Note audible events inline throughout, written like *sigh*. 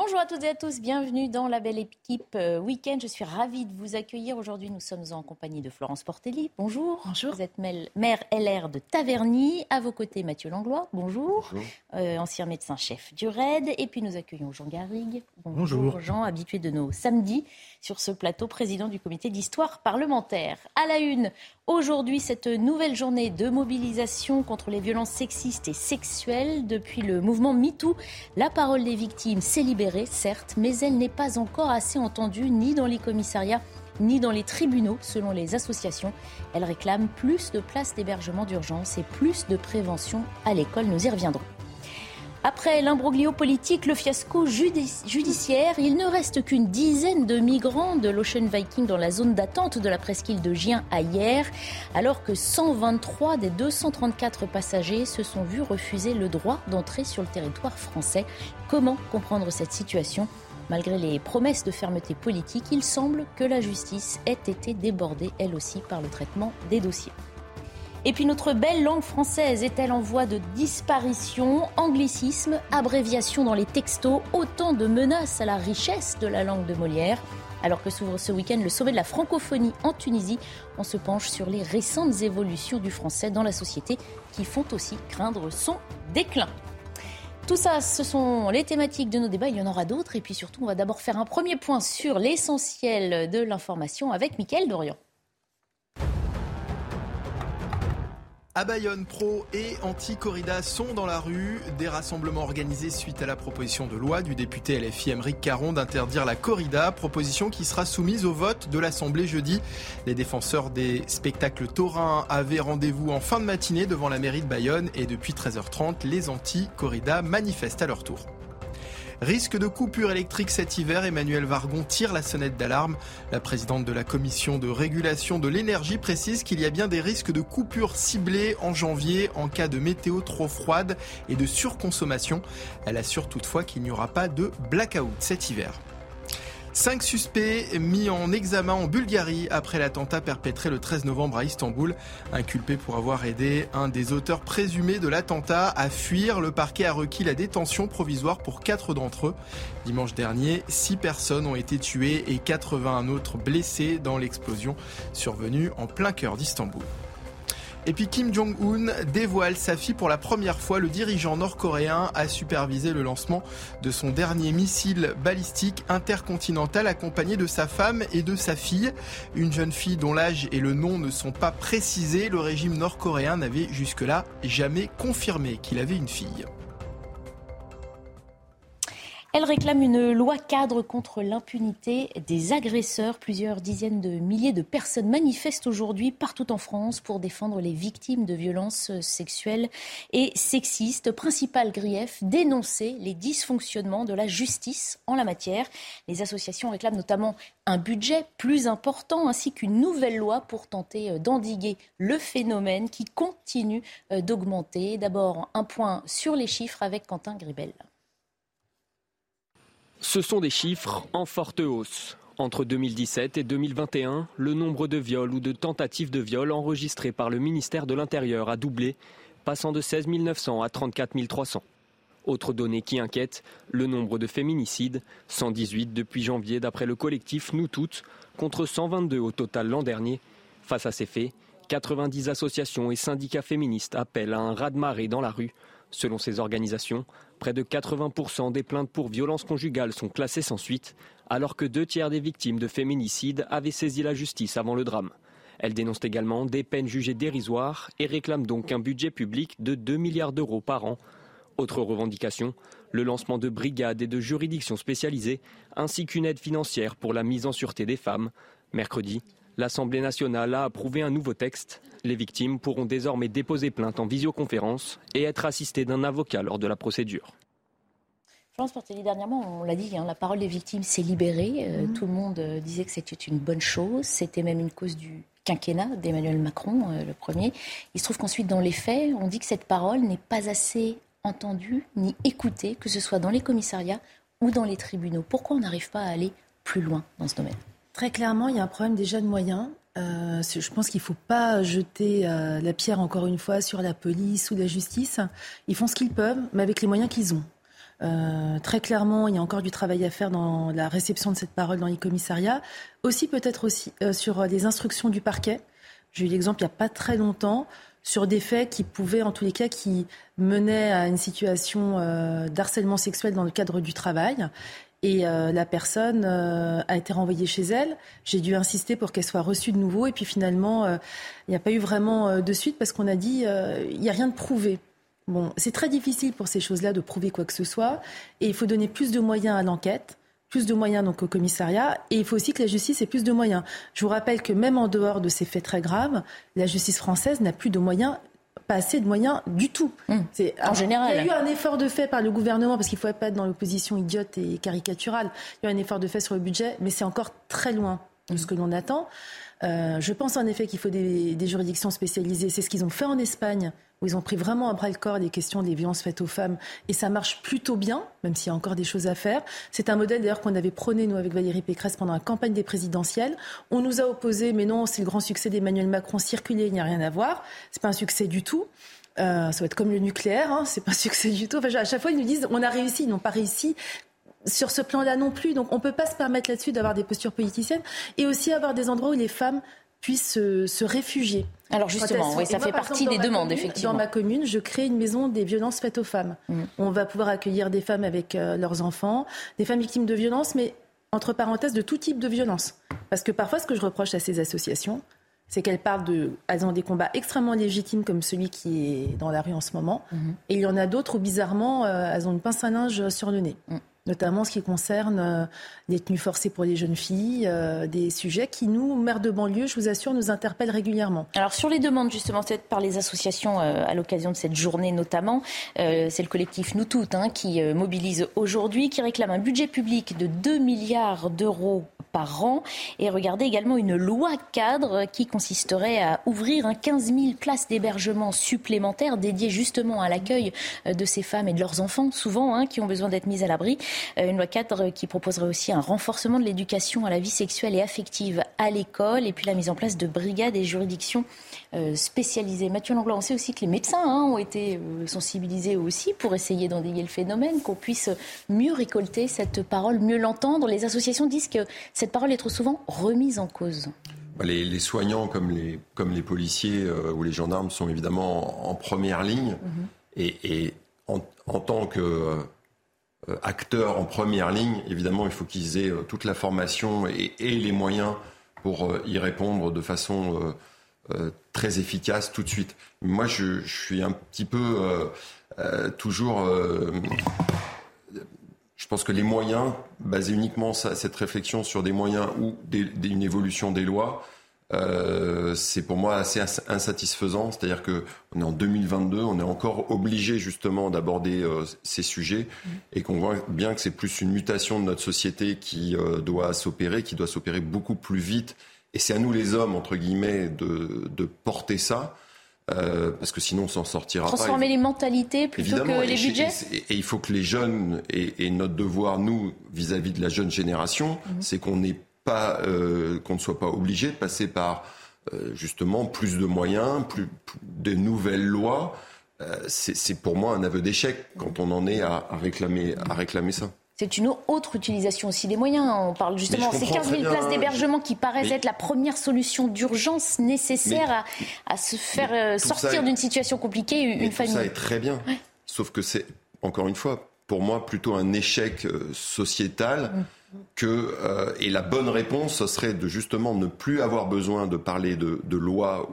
Bonjour à toutes et à tous, bienvenue dans la belle équipe euh, Week-end. Je suis ravie de vous accueillir. Aujourd'hui, nous sommes en compagnie de Florence Portelli. Bonjour. Bonjour. Vous êtes maire LR de Taverny. À vos côtés, Mathieu Langlois. Bonjour. Bonjour. Euh, ancien médecin-chef du RAID. Et puis nous accueillons Jean Garrigue. Bonjour. Jean, habitué de nos samedis sur ce plateau, président du comité d'histoire parlementaire. À la une, aujourd'hui, cette nouvelle journée de mobilisation contre les violences sexistes et sexuelles. Depuis le mouvement MeToo, la parole des victimes s'est libérée, certes, mais elle n'est pas encore assez entendue ni dans les commissariats ni dans les tribunaux, selon les associations. Elle réclame plus de places d'hébergement d'urgence et plus de prévention à l'école. Nous y reviendrons. Après l'imbroglio politique, le fiasco judi- judiciaire, il ne reste qu'une dizaine de migrants de l'Ocean Viking dans la zone d'attente de la presqu'île de Gien à hier, alors que 123 des 234 passagers se sont vus refuser le droit d'entrer sur le territoire français. Comment comprendre cette situation? Malgré les promesses de fermeté politique, il semble que la justice ait été débordée, elle aussi, par le traitement des dossiers. Et puis notre belle langue française est-elle en voie de disparition Anglicisme, abréviation dans les textos, autant de menaces à la richesse de la langue de Molière. Alors que s'ouvre ce week-end le sommet de la francophonie en Tunisie, on se penche sur les récentes évolutions du français dans la société qui font aussi craindre son déclin. Tout ça, ce sont les thématiques de nos débats. Il y en aura d'autres. Et puis surtout, on va d'abord faire un premier point sur l'essentiel de l'information avec Mickaël Dorian. À Bayonne, pro et anti-corrida sont dans la rue. Des rassemblements organisés suite à la proposition de loi du député LFI Émeric Caron d'interdire la corrida, proposition qui sera soumise au vote de l'Assemblée jeudi. Les défenseurs des spectacles taurins avaient rendez-vous en fin de matinée devant la mairie de Bayonne et depuis 13h30, les anti-corrida manifestent à leur tour. Risque de coupure électrique cet hiver, Emmanuel Vargon tire la sonnette d'alarme. La présidente de la commission de régulation de l'énergie précise qu'il y a bien des risques de coupure ciblées en janvier en cas de météo trop froide et de surconsommation. Elle assure toutefois qu'il n'y aura pas de blackout cet hiver. Cinq suspects mis en examen en Bulgarie après l'attentat perpétré le 13 novembre à Istanbul. Inculpés pour avoir aidé un des auteurs présumés de l'attentat à fuir, le parquet a requis la détention provisoire pour quatre d'entre eux. Dimanche dernier, six personnes ont été tuées et 81 autres blessées dans l'explosion survenue en plein cœur d'Istanbul. Et puis Kim Jong-un dévoile sa fille pour la première fois. Le dirigeant nord-coréen a supervisé le lancement de son dernier missile balistique intercontinental accompagné de sa femme et de sa fille. Une jeune fille dont l'âge et le nom ne sont pas précisés. Le régime nord-coréen n'avait jusque-là jamais confirmé qu'il avait une fille. Elle réclame une loi cadre contre l'impunité des agresseurs. Plusieurs dizaines de milliers de personnes manifestent aujourd'hui partout en France pour défendre les victimes de violences sexuelles et sexistes. Principal grief, dénoncer les dysfonctionnements de la justice en la matière. Les associations réclament notamment un budget plus important ainsi qu'une nouvelle loi pour tenter d'endiguer le phénomène qui continue d'augmenter. D'abord, un point sur les chiffres avec Quentin Gribel. Ce sont des chiffres en forte hausse. Entre 2017 et 2021, le nombre de viols ou de tentatives de viol enregistrés par le ministère de l'Intérieur a doublé, passant de 16 900 à 34 300. Autre donnée qui inquiète, le nombre de féminicides, 118 depuis janvier d'après le collectif Nous Toutes, contre 122 au total l'an dernier. Face à ces faits, 90 associations et syndicats féministes appellent à un raz-de-marée dans la rue. Selon ces organisations, près de 80% des plaintes pour violences conjugales sont classées sans suite, alors que deux tiers des victimes de féminicide avaient saisi la justice avant le drame. Elles dénoncent également des peines jugées dérisoires et réclament donc un budget public de 2 milliards d'euros par an. Autre revendication, le lancement de brigades et de juridictions spécialisées, ainsi qu'une aide financière pour la mise en sûreté des femmes. Mercredi, L'Assemblée nationale a approuvé un nouveau texte. Les victimes pourront désormais déposer plainte en visioconférence et être assistées d'un avocat lors de la procédure. Florence Portelli, dernièrement, on l'a dit, hein, la parole des victimes s'est libérée. Euh, mhm. Tout le monde euh, disait que c'était une bonne chose. C'était même une cause du quinquennat d'Emmanuel Macron, euh, le premier. Il se trouve qu'ensuite, dans les faits, on dit que cette parole n'est pas assez entendue ni écoutée, que ce soit dans les commissariats ou dans les tribunaux. Pourquoi on n'arrive pas à aller plus loin dans ce domaine? Très clairement, il y a un problème déjà de moyens. je pense qu'il ne faut pas jeter la pierre encore une fois sur la police ou la justice. Ils font ce qu'ils peuvent, mais avec les moyens qu'ils ont. Euh, très clairement, il y a encore du travail à faire dans la réception de cette parole dans les commissariats. Aussi, peut-être aussi euh, sur les instructions du parquet. J'ai eu l'exemple il n'y a pas très longtemps sur des faits qui pouvaient, en tous les cas, qui menaient à une situation euh, d'harcèlement sexuel dans le cadre du travail. Et la personne a été renvoyée chez elle. J'ai dû insister pour qu'elle soit reçue de nouveau. Et puis finalement, il n'y a pas eu vraiment de suite parce qu'on a dit il n'y a rien de prouvé. Bon, c'est très difficile pour ces choses-là de prouver quoi que ce soit. Et il faut donner plus de moyens à l'enquête plus de moyens donc au commissariat et il faut aussi que la justice ait plus de moyens. Je vous rappelle que même en dehors de ces faits très graves, la justice française n'a plus de moyens pas assez de moyens du tout. Mmh. C'est en général. Il y a eu un effort de fait par le gouvernement parce qu'il ne faut pas être dans l'opposition idiote et caricaturale. Il y a eu un effort de fait sur le budget, mais c'est encore très loin de ce que l'on attend. Euh, je pense en effet qu'il faut des, juridictions spécialisées. C'est ce qu'ils ont fait en Espagne où ils ont pris vraiment à bras le corps les questions des violences faites aux femmes. Et ça marche plutôt bien, même s'il y a encore des choses à faire. C'est un modèle d'ailleurs qu'on avait prôné, nous, avec Valérie Pécresse pendant la campagne des présidentielles. On nous a opposé, mais non, c'est le grand succès d'Emmanuel Macron, circuler, il n'y a rien à voir. C'est pas un succès du tout. Euh, ça va être comme le nucléaire, hein, c'est pas un succès du tout. Enfin, à chaque fois, ils nous disent on a réussi, ils n'ont pas réussi sur ce plan-là non plus. Donc on ne peut pas se permettre là-dessus d'avoir des postures politiciennes et aussi avoir des endroits où les femmes puissent se, réfugier. Alors justement, oui, ça fait partie des demandes, effectivement. Dans ma commune, je crée une maison des violences faites aux femmes. Mm. On va pouvoir accueillir des femmes avec euh, leurs enfants, des femmes victimes de violences, mais entre parenthèses, de tout type de violence. Parce que parfois, ce que je reproche à ces associations, c'est qu'elles parlent de. Elles ont des combats extrêmement légitimes comme celui qui est dans la rue en ce moment. Mm-hmm. Et il y en a d'autres où, bizarrement, euh, elles ont une pince à linge sur le nez. Mm notamment ce qui concerne euh, les tenues forcées pour les jeunes filles, euh, des sujets qui, nous, maires de banlieue, je vous assure, nous interpellent régulièrement. Alors sur les demandes justement faites par les associations euh, à l'occasion de cette journée notamment, c'est le collectif Nous Toutes hein, qui mobilise aujourd'hui, qui réclame un budget public de 2 milliards d'euros par an. Et regardez également une loi cadre qui consisterait à ouvrir un 15 000 places d'hébergement supplémentaires dédiées justement à l'accueil de ces femmes et de leurs enfants, souvent, hein, qui ont besoin d'être mises à l'abri. Euh, une loi cadre qui proposerait aussi un renforcement de l'éducation à la vie sexuelle et affective à l'école et puis la mise en place de brigades et juridictions euh, spécialisées. Mathieu Langlois, on sait aussi que les médecins hein, ont été sensibilisés aussi pour essayer d'endiguer le phénomène, qu'on puisse mieux récolter cette parole, mieux l'entendre. Les associations disent que cette parole est trop souvent remise en cause. Bah, les, soignants comme les, comme les policiers euh, ou les gendarmes sont évidemment en, première ligne. Mhm. Et, en, tant qu'acteurs euh, en première ligne, évidemment, il faut qu'ils aient euh, toute la formation et, les moyens pour y répondre de façon très efficace tout de suite. Moi, je, je suis un petit peu toujours je pense que les moyens, basés uniquement cette réflexion sur des moyens ou une évolution des lois, euh, c'est pour moi assez insatisfaisant. C'est-à-dire que on est en 2022, on est encore obligé justement d'aborder euh, ces sujets mmh. et qu'on voit bien que c'est plus une mutation de notre société qui euh, doit s'opérer, qui doit s'opérer beaucoup plus vite. Et c'est à nous les hommes entre guillemets de, de porter ça. Euh, parce que sinon on s'en sortira Transformer les mentalités plutôt que les budgets et, il faut que les jeunes, et, notre devoir, nous, vis-à-vis de la jeune génération, mhm. c'est qu'on n'est pas, euh, qu'on ne soit pas obligé de passer par euh, justement plus de moyens, plus, de nouvelles lois. c'est pour moi un aveu d'échec quand on en est à, réclamer, à réclamer ça c'est une autre utilisation aussi des moyens. On parle justement de ces 15 000 places d'hébergement qui paraissent être la première solution d'urgence nécessaire à, se faire euh, sortir d'une situation compliquée, une famille. Ça est très bien. Sauf que c'est, encore une fois, pour moi, plutôt un échec euh, sociétal. Mm. Que, euh, et la bonne réponse, ce serait de justement ne plus avoir besoin de parler de, de loi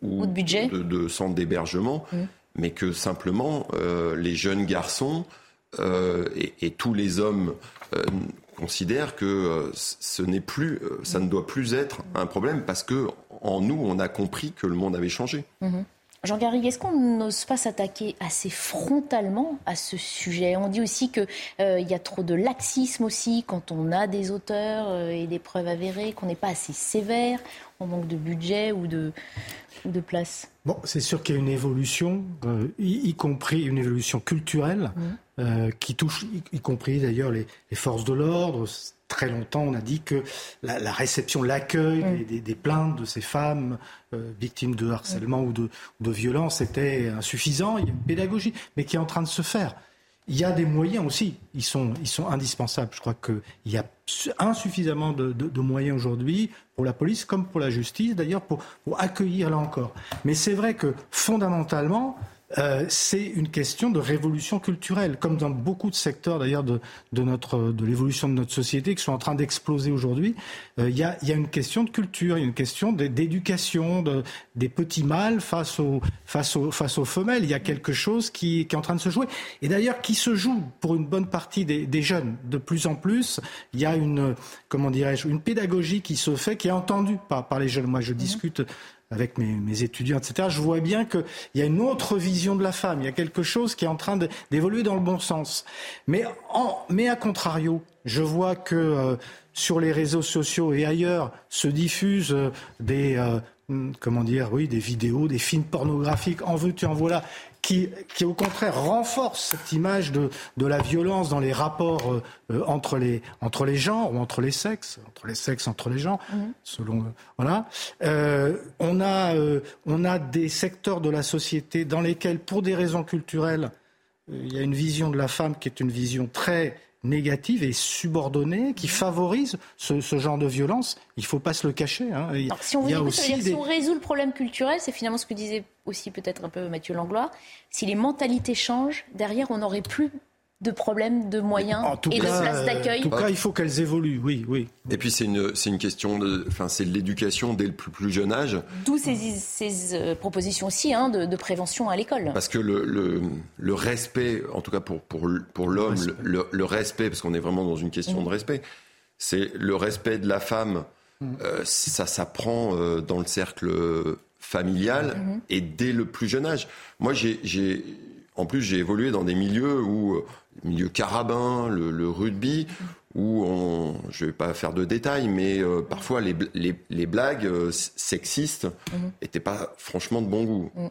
ou, de budget, de, centre d'hébergement, mm. mais que simplement les jeunes garçons euh, et, tous les hommes, euh, considère que ce n'est plus, ça ne doit plus être un problème parce que en nous, on a compris que le monde avait changé. Mhm. Jean Garrigue, est-ce qu'on n'ose pas s'attaquer assez frontalement à ce sujet? On dit aussi qu'il euh, y a trop de laxisme aussi quand on a des auteurs euh, et des preuves avérées, qu'on n'est pas assez sévère, on manque de budget ou de, de place. Bon, c'est sûr qu'il y a une évolution, euh, y, compris une évolution culturelle, mmh. qui touche, y, compris d'ailleurs les, les, forces de l'ordre, très longtemps, on a dit que la, réception, l'accueil mm. des, plaintes de ces femmes euh, victimes de harcèlement ou de, de violence était insuffisant. Il y a une pédagogie, mais qui est en train de se faire. Il y a des moyens aussi, ils sont, ils sont indispensables. Je crois qu'il y a insuffisamment de, de, moyens aujourd'hui pour la police comme pour la justice, d'ailleurs, pour, pour accueillir là encore. Mais c'est vrai que fondamentalement, euh, c'est une question de révolution culturelle, comme dans beaucoup de secteurs d'ailleurs de, de, notre de l'évolution de notre société qui sont en train d'exploser aujourd'hui. Euh, il y, a, y, a, une question de culture, il y a une question d'éducation de, des petits mâles face aux face aux face aux femelles. Il y a quelque chose qui, qui est en train de se jouer et d'ailleurs qui se joue pour une bonne partie des, des jeunes. De plus en plus, il y a une comment dirais-je une pédagogie qui se fait, qui est entendue par par les jeunes. Moi, je mmh. discute avec mes, étudiants, etc., je vois bien qu'il y a une autre vision de la femme. Il y a quelque chose qui est en train d'évoluer dans le bon sens. Mais, à contrario, je vois que euh, sur les réseaux sociaux et ailleurs se diffusent euh, des, euh, comment dire, oui, des vidéos, des films pornographiques, en veux-tu, en voilà, qui, qui au contraire renforce cette image de, de la violence dans les rapports euh, euh, entre, les, entre les genres ou entre les sexes, entre les sexes, entre les gens, mhm. selon euh, voilà. on a on a des secteurs de la société dans lesquels, pour des raisons culturelles, il y a une vision de la femme qui est une vision très négative et subordonnée qui favorise ce, genre de violence. Il ne faut pas se le cacher. Hein. si on, si on résout le problème culturel, c'est finalement ce que disait aussi peut-être un peu Mathieu Langlois, si les mentalités changent, derrière on n'aurait plus de problèmes de moyens et de places d'accueil. En tout cas, il faut qu'elles évoluent, oui, oui. Et puis c'est une, c'est une question de, enfin c'est l'éducation dès le plus, plus jeune âge. D'où ces, ces euh, propositions aussi hein, de, de, prévention à l'école. Parce que le, le, le, respect, en tout cas pour, pour, pour l'homme, le, le, respect, parce qu'on est vraiment dans une question mmh. de respect, c'est le respect de la femme. Mmh. Euh, ça s'apprend euh, dans le cercle familial mmh. et dès le plus jeune âge. Moi, j'ai en plus, j'ai évolué dans des milieux où, euh, milieu carabin, le, rugby, où on, je vais pas faire de détails, mais euh, parfois les, les, blagues euh, sexistes n'étaient mhm. pas franchement de bon goût. Mhm.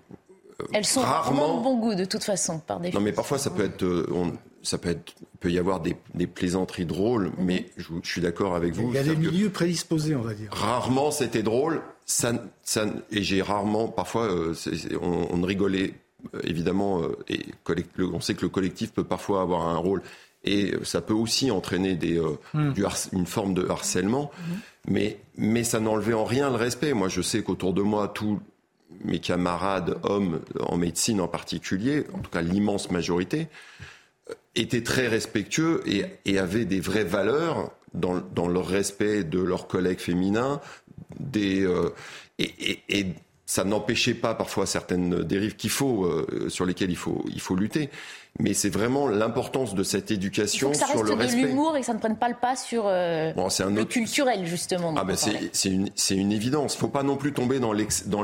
Elles sont rarement de bon goût de toute façon, par définition. Non, mais parfois ça peut être, on, ça peut être, peut y avoir des, des plaisanteries drôles, mhm. mais je, suis d'accord avec vous. Il y a des milieux prédisposés, on va dire. Rarement c'était drôle, ça, ça, et j'ai rarement, parfois, on, on rigolait euh, évidemment, euh, et on sait que le collectif peut parfois avoir un rôle et ça peut aussi entraîner des, euh, hmm. une forme de harcèlement, hmm. mais, mais ça n'enlevait en rien le respect. Moi, je sais qu'autour de moi, tous mes camarades hommes, en médecine en particulier, en tout cas l'immense majorité, étaient très respectueux et, et avaient des vraies valeurs dans, dans, leur respect de leurs collègues féminins, des, et, et, et ça n'empêchait pas parfois certaines dérives qu'il faut, euh, sur lesquelles il faut, il faut lutter. Mais c'est vraiment l'importance de cette éducation ça sur le respect. de l'humour et que ça ne prenne pas le pas sur euh, le culturel justement. Ah ben c'est une, une évidence. Faut pas non plus tomber dans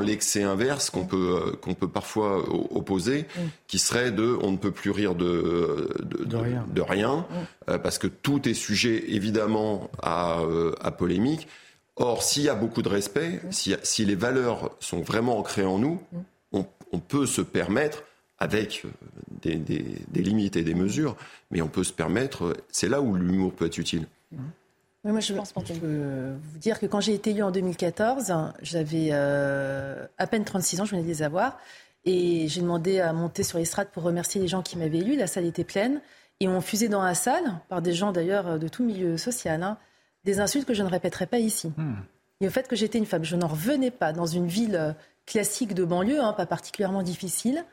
l'excès inverse qu'on peut euh, qu'on peut parfois opposer, mm. qui serait de on ne peut plus rire de de, rien, de rien mm. parce que tout est sujet évidemment à, à polémique. Or, s'il y a beaucoup de respect, si, les valeurs sont vraiment ancrées en nous, on, peut se permettre, avec euh, des, limites et des mesures, mais on peut se permettre, c'est là où l'humour peut être utile. moi, je pense peux vous dire que quand j'ai été élue en 2014, j'avais euh, à peine 36 ans, je venais de les avoir, et j'ai demandé à monter sur l'estrade pour remercier les gens qui m'avaient élu. La salle était pleine, et on fusait dans la salle, par des gens d'ailleurs de tout milieu social, hein, des insultes que je ne répéterai pas ici. Hmm. Et au fait que j'étais une femme, je n'en revenais pas dans une ville euh, classique de banlieue, hein, pas particulièrement difficile.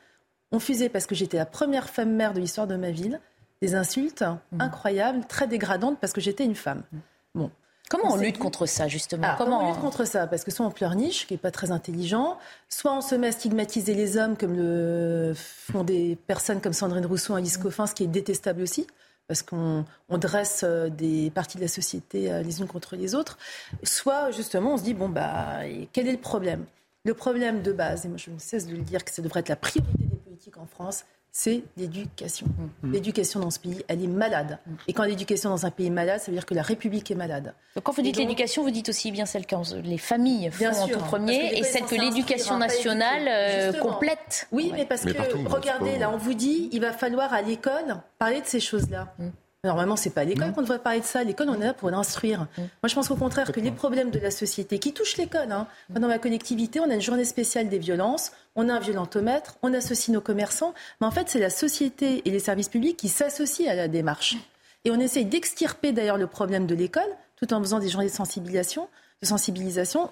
On fusait parce que j'étais la première femme mère de l'histoire de ma ville. Des insultes hmm. incroyables, très dégradantes parce que j'étais une femme. Hmm. Bon. Comment on lutte contre ça, justement ah, comment... on lutte contre ça Parce que soit on pleurniche, qui n'est pas très intelligent, soit on se met à stigmatiser les hommes, comme le font des personnes comme Sandrine Rousseau, Alice Coffin, ce qui est détestable aussi parce qu'on dresse euh, des parties de la société euh, les unes contre les autres, soit justement on se dit, bon, bah, quel est le problème? Le problème de base, et moi je ne cesse de le dire que ça devrait être la priorité des politiques en France, c'est l'éducation. Mm. L'éducation dans ce pays, elle est malade. Mm. Et quand l'éducation dans un pays est malade, ça veut dire que la République est malade. Donc quand vous dites l'éducation, vous dites aussi bien celle que les familles font en tout premier et celle que l'éducation nationale euh, complète. Oui, mais parce que, regardez, là, on vous dit, il va falloir à l'école parler de ces choses-là. Mm. Normalement, c'est pas à l'école qu'on devrait parler de ça. L'école, on est là pour l'instruire. Mm. Moi, je pense au contraire que les problèmes de la société qui touchent l'école, hein, dans ma collectivité, on a une journée spéciale des violences, on a un violentomètre, on associe nos commerçants, mais en fait, c'est la société et les services publics qui s'associent à la démarche. Et on essaye d'extirper d'ailleurs le problème de l'école, tout en faisant des journées de sensibilisation, de sensibilisation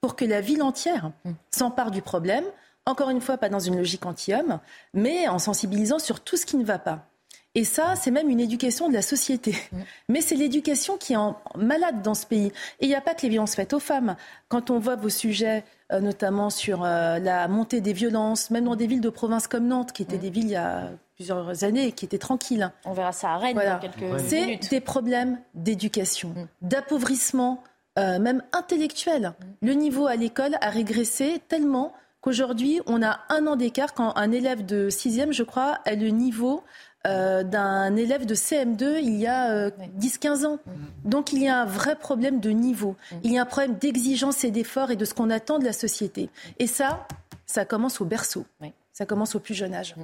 pour que la ville entière mm. s'empare du problème. Encore une fois, pas dans une logique anti-homme, mais en sensibilisant sur tout ce qui ne va pas. Et ça, c'est même une éducation de la société. Mm. Mais c'est l'éducation qui est malade dans ce pays. Et il n'y a pas que les violences faites aux femmes. Quand on voit vos sujets, euh, notamment sur euh, la montée des violences, même dans des villes de province comme Nantes, qui étaient mm. des villes il y a plusieurs années, qui étaient tranquilles. On verra ça à Rennes dans quelques minutes. C'est des problèmes d'éducation, mm. d'appauvrissement, euh, même intellectuel. Le niveau à l'école a régressé tellement qu'aujourd'hui, on a un an d'écart quand un élève de sixième, je crois, a le niveau euh, d'un élève de CM2 il y a 10-15 euh, ans. Mm. Donc il y a un vrai problème de niveau. Mm. Il y a un problème d'exigence et d'effort et de ce qu'on attend de la société. Et ça, ça commence au berceau. Ça commence au plus jeune âge.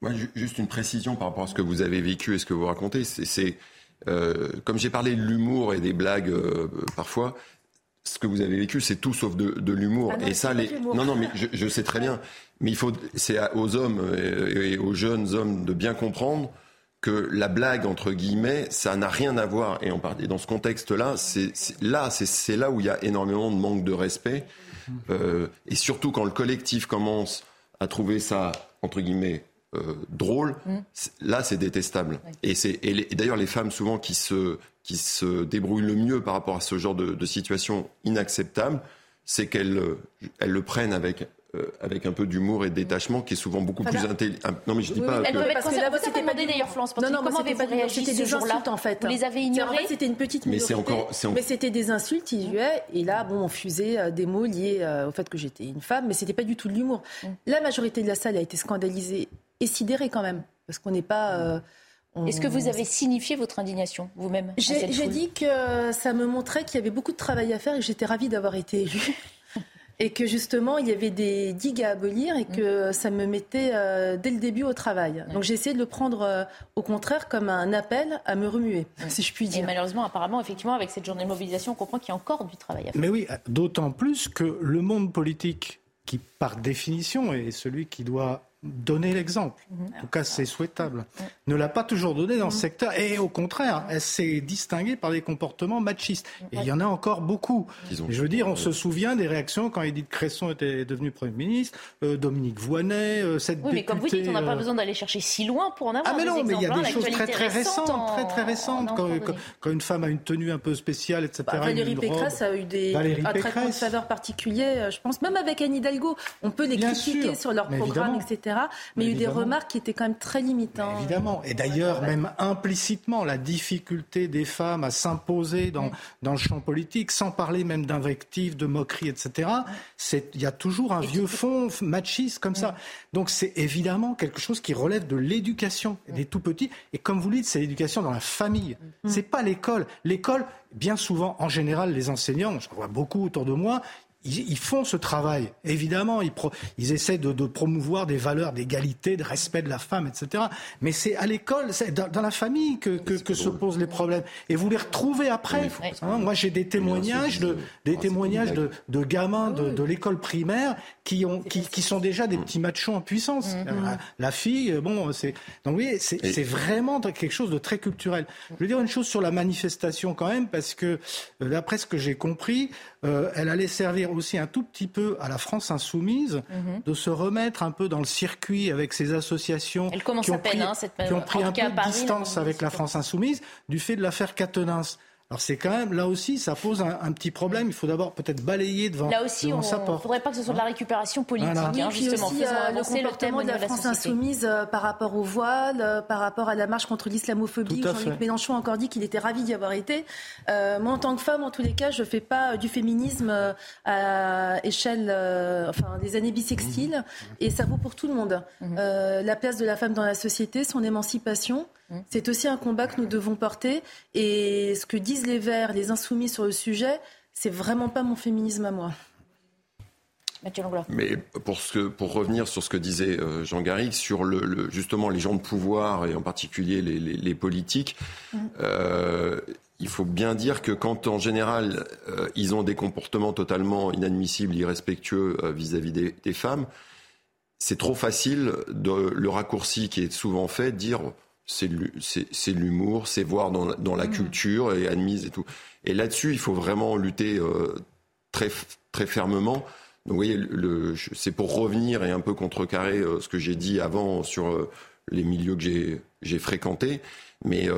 Moi, juste une précision par rapport à ce que vous avez vécu et ce que vous racontez. C'est, euh, comme j'ai parlé de l'humour et des blagues parfois, ce que vous avez vécu, c'est tout sauf de, l'humour. Ah et ça, les... non, non, mais je, sais très bien. *laughs* Mais il faut, c'est aux hommes et aux jeunes hommes de bien comprendre que la blague entre guillemets, ça n'a rien à voir. Et, en, dans ce contexte-là, c'est là, c'est là où il y a énormément de manque de respect. Euh, et surtout quand le collectif commence à trouver ça entre guillemets euh, drôle, mm. là c'est détestable. Et c'est d'ailleurs les femmes souvent qui se qui se débrouillent le mieux par rapport à ce genre de, situation inacceptable, c'est qu'elles euh, elles le prennent avec euh, avec un peu d'humour et de détachement qui est souvent beaucoup plus intelligent. Non, mais je dis pas. Elle que... parce que là, c'était pas d'ailleurs, Florence. Non, non, comment avez-vous réagi C'était des insultes en fait. Vous les avez ignorés. En fait, c'était une petite minorité. Mais c'est encore, Mais c'était des insultes, ils jouaient. Et là, bon, on fusait euh, des mots liés au fait que j'étais une femme, mais c'était pas du tout de l'humour. Mm. La majorité de la salle a été scandalisée et sidérée quand même, parce qu'on n'est pas. Est-ce que vous avez signifié votre indignation vous-même J'ai dit que ça me montrait qu'il y avait beaucoup de travail à faire et que j'étais ravie d'avoir été élue. Et que justement, il y avait des digues à abolir et que mm. ça me mettait euh, dès le début au travail. Donc j'ai essayé de le prendre euh, au contraire comme un appel à me remuer, si je puis dire. Et malheureusement, apparemment, effectivement, avec cette journée de mobilisation, on comprend qu'il y a encore du travail à faire. Mais oui, d'autant plus que le monde politique, qui par définition est celui qui doit donner l'exemple. Mhm. En tout cas, c'est souhaitable. Ne l'a pas toujours donné dans ce mhm. secteur. Et au contraire, elle s'est distinguée par des comportements machistes. Et il y en a encore beaucoup. je veux dire, on se souvient des réactions quand Edith Cresson était devenue Premier ministre, euh, Dominique Voynet, euh, cette oui, mais comme vous dites, on n'a pas euh, besoin d'aller chercher si loin pour en avoir Ah mais non, mais il y a des choses très très récentes, très très récentes. Quand, une femme a une tenue un peu etc. Bah, Valérie Pécresse a eu des, un traitement de faveur particulier, je pense. Même avec Anne Hidalgo, on peut les critiquer sur leur programme, etc. Mais, il y a eu des remarques qui étaient quand même très limitantes. évidemment. Et d'ailleurs, même implicitement, la difficulté des femmes à s'imposer dans, dans le champ politique, sans parler même d'invectives, de moqueries, etc., il y a toujours un vieux fond machiste comme ça. Donc c'est évidemment quelque chose qui relève de l'éducation des tout petits. Et comme vous le dites, c'est l'éducation dans la famille. C'est pas l'école. L'école, bien souvent, en général, les enseignants, j'en vois beaucoup autour de moi, ils, font ce travail. Évidemment, ils, ils essaient de, promouvoir des valeurs d'égalité, de respect de la femme, etc. Mais c'est à l'école, c'est dans, la famille que, que, se posent les problèmes. Et vous les retrouvez après. Hein, moi, j'ai des témoignages de, des témoignages de, de gamins de, de l'école primaire qui, ont, qui, qui, sont déjà des petits machos en puissance. Mm-hmm. La, fille, bon, c'est donc oui, c'est vraiment quelque chose de très culturel. Je veux dire une chose sur la manifestation quand même, parce que euh, d'après ce que j'ai compris, euh, elle allait servir aussi un tout petit peu à la France insoumise mhm. de se remettre un peu dans le circuit avec ces associations qui, ont pris, hein, qui ont pris un peu de distance avec la France insoumise du fait de l'affaire Catenins. Alors c'est quand même, là aussi, ça pose un, petit problème. Il faut d'abord peut-être balayer devant, là aussi, devant on, sa porte. Il ne faudrait pas que ce soit de la récupération politique, voilà. hein, justement. Aussi, euh, le comportement de la, France insoumise euh, par rapport au voile, euh, par rapport à la marche contre l'islamophobie. Jean-Luc Mélenchon a encore dit qu'il était ravi d'y avoir été. Euh, moi, en tant que femme, en tous les cas, je ne fais pas du féminisme à échelle, enfin, des années bissextiles. Mmh. Et ça vaut pour tout le monde. Mmh. la place de la femme dans la société, son émancipation. Mmh. C'est aussi un combat que nous devons porter. Et ce que disent les Verts, les insoumis sur le sujet, c'est vraiment pas mon féminisme à moi. Mathieu Mais pour, ce, pour revenir sur ce que disait euh, Jean Garrigue, sur le, justement les gens de pouvoir et en particulier les, politiques, mmh. euh, il faut bien dire que quand en général euh, ils ont des comportements totalement inadmissibles, irrespectueux vis-à-vis des, des, femmes, c'est trop facile de le raccourci qui est souvent fait, dire c'est l'humour, c'est voir dans, dans la mmh. culture et admise et tout. Et là-dessus, il faut vraiment lutter euh, très, très fermement. Donc, vous voyez, c'est pour revenir et un peu contrecarrer euh, ce que j'ai dit avant sur euh, les milieux que j'ai fréquentés. Mais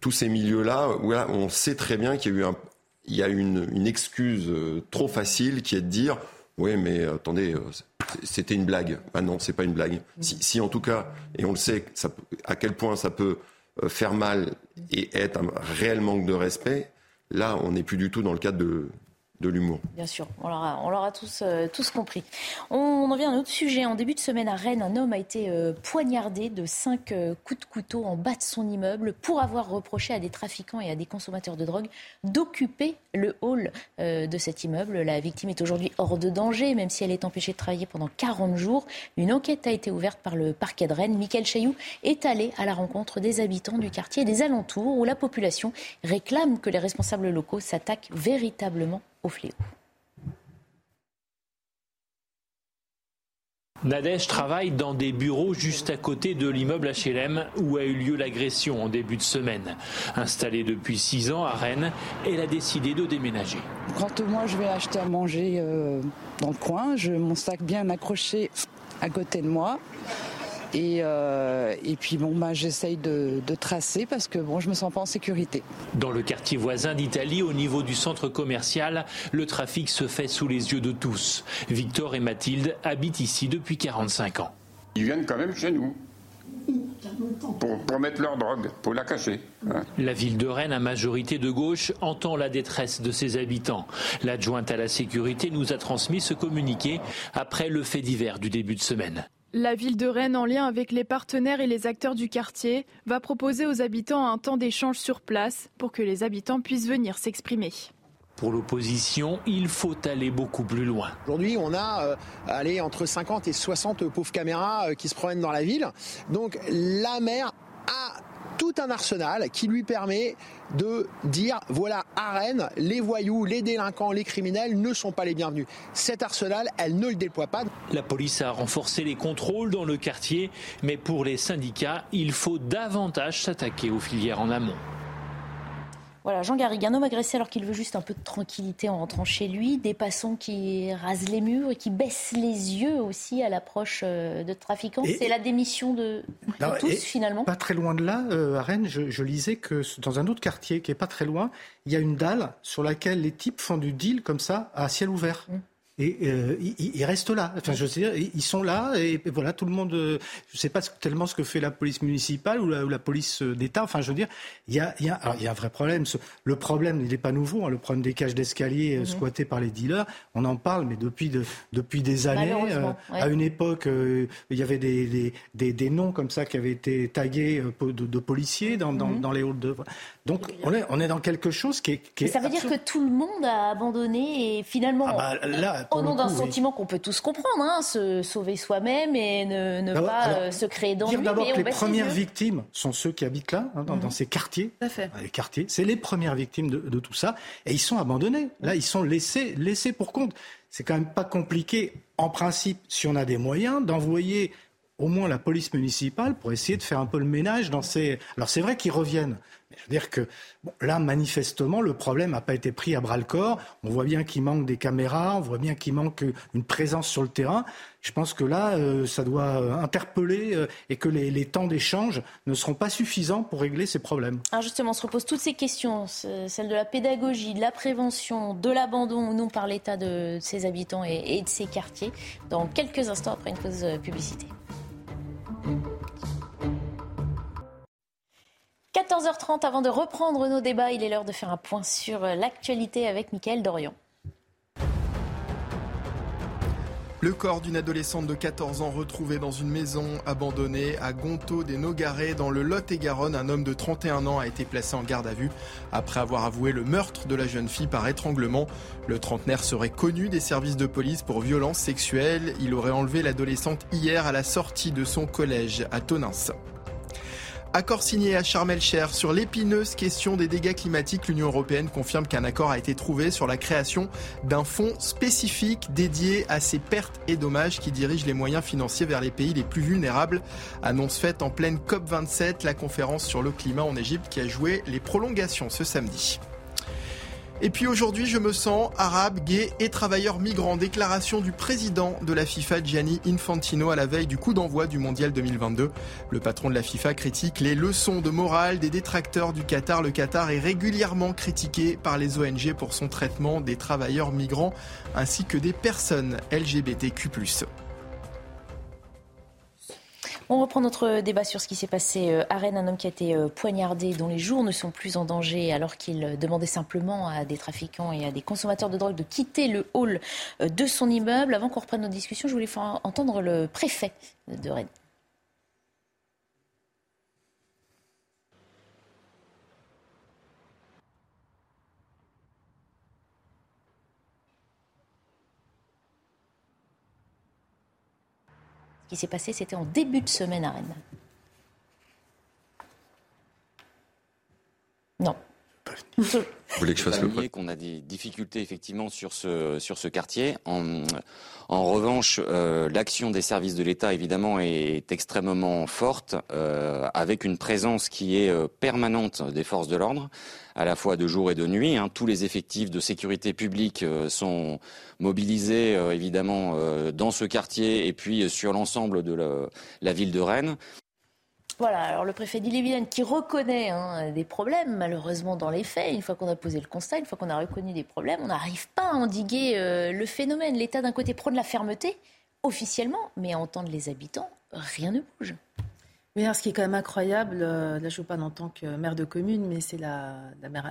tous ces milieux-là, on sait très bien qu'il y a eu un, il y a une, une excuse trop facile qui est de dire oui, mais attendez, c'était une blague. Ah non, c'est pas une blague. Si, en tout cas, et on le sait, ça, à quel point ça peut euh, faire mal et être un réel manque de respect, là, on n'est plus du tout dans le cadre de, l'humour. Bien sûr, on l'aura, tous, euh, tous compris. On, en vient à un autre sujet. En début de semaine à Rennes, un homme a été euh, poignardé de cinq euh, coups de couteau en bas de son immeuble pour avoir reproché à des trafiquants et à des consommateurs de drogue d'occuper le hall de cet immeuble. La victime est aujourd'hui hors de danger, même si elle est empêchée de travailler pendant 40 jours. Une enquête a été ouverte par le parquet de Rennes. Michael Chailloux est allé à la rencontre des habitants du quartier des alentours où la population réclame que les responsables locaux s'attaquent véritablement au fléau. Nadège travaille dans des bureaux juste à côté de l'immeuble HLM où a eu lieu l'agression en début de semaine. Installée depuis six ans à Rennes, elle a décidé de déménager. Quand moi je vais acheter à manger euh, dans le coin, je mon sac bien accroché à côté de moi. Euh, et, puis bon, bah, j'essaye de, tracer parce que bon, je me sens pas en sécurité. Dans le quartier voisin d'Italie, au niveau du centre commercial, le trafic se fait sous les yeux de tous. Victor et Mathilde habitent ici depuis 45 ans. Ils viennent quand même chez nous. Pour, mettre leur drogue, pour la cacher. Hein. La ville de Rennes, à majorité de gauche, entend la détresse de ses habitants. L'adjointe à la sécurité nous a transmis ce communiqué après le fait divers du début de semaine. La ville de Rennes, en lien avec les partenaires et les acteurs du quartier, va proposer aux habitants un temps d'échange sur place pour que les habitants puissent venir s'exprimer. Pour l'opposition, il faut aller beaucoup plus loin. Aujourd'hui, on a euh, allé entre 50 et 60 pauvres caméras euh, qui se promènent dans la ville. Donc la maire a tout un arsenal qui lui permet de dire voilà, à Rennes, les voyous, les délinquants, les criminels ne sont pas les bienvenus. Cet arsenal, elle ne le déploie pas. La police a renforcé les contrôles dans le quartier, mais pour les syndicats, il faut davantage s'attaquer aux filières en amont. Voilà, Jean Garrigue, un homme agressé alors qu'il veut juste un peu de tranquillité en rentrant chez lui, des passants qui rasent les murs et qui baissent les yeux aussi à l'approche euh, de trafiquants. C'est la démission de, tous finalement. Pas très loin de là, euh, à Rennes, je, lisais que dans un autre quartier qui est pas très loin, il y a une dalle sur laquelle les types font du deal comme ça à ciel ouvert. Mmh. Et euh, ils, restent là. Enfin, je dire, ils sont là et, voilà, tout le monde. Euh, je ne sais pas tellement ce que fait la police municipale ou la, police euh, d'État. Enfin, je veux dire, il y a, il y a, alors, il y a un vrai problème. Le problème, il n'est pas nouveau. Hein, le problème des cages d'escalier mhm. squattés par les dealers, on en parle, mais depuis de, depuis des années. À une époque, il y avait des, des, des, des, noms comme ça qui avaient été tagués de, de policiers dans, dans, mhm. dans les halls de. Donc on est, on est dans quelque chose qui est. Qui ça veut dire que tout le monde a abandonné et finalement, ah bah, là, au nom d'un sentiment qu'on peut tous comprendre, hein, se sauver soi-même et ne, ne pas euh, se créer d'ennui. Dire d'abord que les premières victimes sont ceux qui habitent là, hein, dans, dans, mhm. ces quartiers. Fait. Les quartiers, c'est les premières victimes de, de, tout ça. Et ils sont abandonnés. Là, ils sont laissés, laissés pour compte. C'est quand même pas compliqué, en principe, si on a des moyens, d'envoyer au moins la police municipale pour essayer de faire un peu le ménage dans ces. Alors c'est vrai qu'ils reviennent. Mais je veux dire que là, manifestement, le problème n'a pas été pris à bras le corps. On voit bien qu'il manque des caméras, on voit bien qu'il manque une présence sur le terrain. Je pense que là, euh, ça doit euh, interpeller euh, et que les, temps d'échange ne seront pas suffisants pour régler ces problèmes. Alors justement, on se repose toutes ces questions, celles de la pédagogie, de la prévention, de l'abandon ou non par l'État de ses habitants et, et de ses quartiers, dans quelques instants après une pause publicité. 14h30, avant de reprendre nos débats, il est l'heure de faire un point sur l'actualité avec Mickaël Dorian. Le corps d'une adolescente de 14 ans retrouvé dans une maison abandonnée à Gonto des Nogarets dans le Lot-et-Garonne. Un homme de 31 ans a été placé en garde à vue après avoir avoué le meurtre de la jeune fille par étranglement. Le trentenaire serait connu des services de police pour violences sexuelles. Il aurait enlevé l'adolescente hier à la sortie de son collège à Tonins. Accord signé à Sharm el-Cher sur l'épineuse question des dégâts climatiques. L'Union européenne confirme qu'un accord a été trouvé sur la création d'un fonds spécifique dédié à ces pertes et dommages qui dirige les moyens financiers vers les pays les plus vulnérables. Annonce faite en pleine COP27, la conférence sur le climat en Égypte qui a joué les prolongations ce samedi. Et puis aujourd'hui, je me sens arabe, gay et travailleur migrant. Déclaration du président de la FIFA, Gianni Infantino, à la veille du coup d'envoi du Mondial 2022. Le patron de la FIFA critique les leçons de morale des détracteurs du Qatar. Le Qatar est régulièrement critiqué par les ONG pour son traitement des travailleurs migrants ainsi que des personnes LGBTQ+. On reprend notre débat sur ce qui s'est passé euh, à Rennes. Un homme qui a été euh, poignardé, dont les jours ne sont plus en danger, alors qu'il demandait simplement à des trafiquants et à des consommateurs de drogue de quitter le hall euh, de son immeuble. Avant qu'on reprenne nos discussions, je voulais faire entendre le préfet de Rennes. Ce qui s'est passé, c'était en début de semaine à Rennes. Non. *laughs* Vous voulez que je fasse le point qu'on a des difficultés effectivement sur ce sur ce quartier. En, en revanche, euh, l'action des services de l'État évidemment est extrêmement forte, euh, avec une présence qui est euh, permanente des forces de l'ordre, à la fois de jour et de nuit. Hein. Tous les effectifs de sécurité publique euh, sont mobilisés euh, évidemment dans ce quartier et puis sur l'ensemble de la, la ville de Rennes. Voilà, alors le préfet d'Ille-et-Vilaine qui reconnaît hein, des problèmes, malheureusement dans les faits, une fois qu'on a posé le constat, une fois qu'on a reconnu des problèmes, on n'arrive pas à endiguer euh, le phénomène. L'État d'un côté prône la fermeté, officiellement, mais à entendre les habitants, rien ne bouge. Mais alors, ce qui est quand même incroyable, euh, là je ne parle en tant que maire de commune, mais c'est la,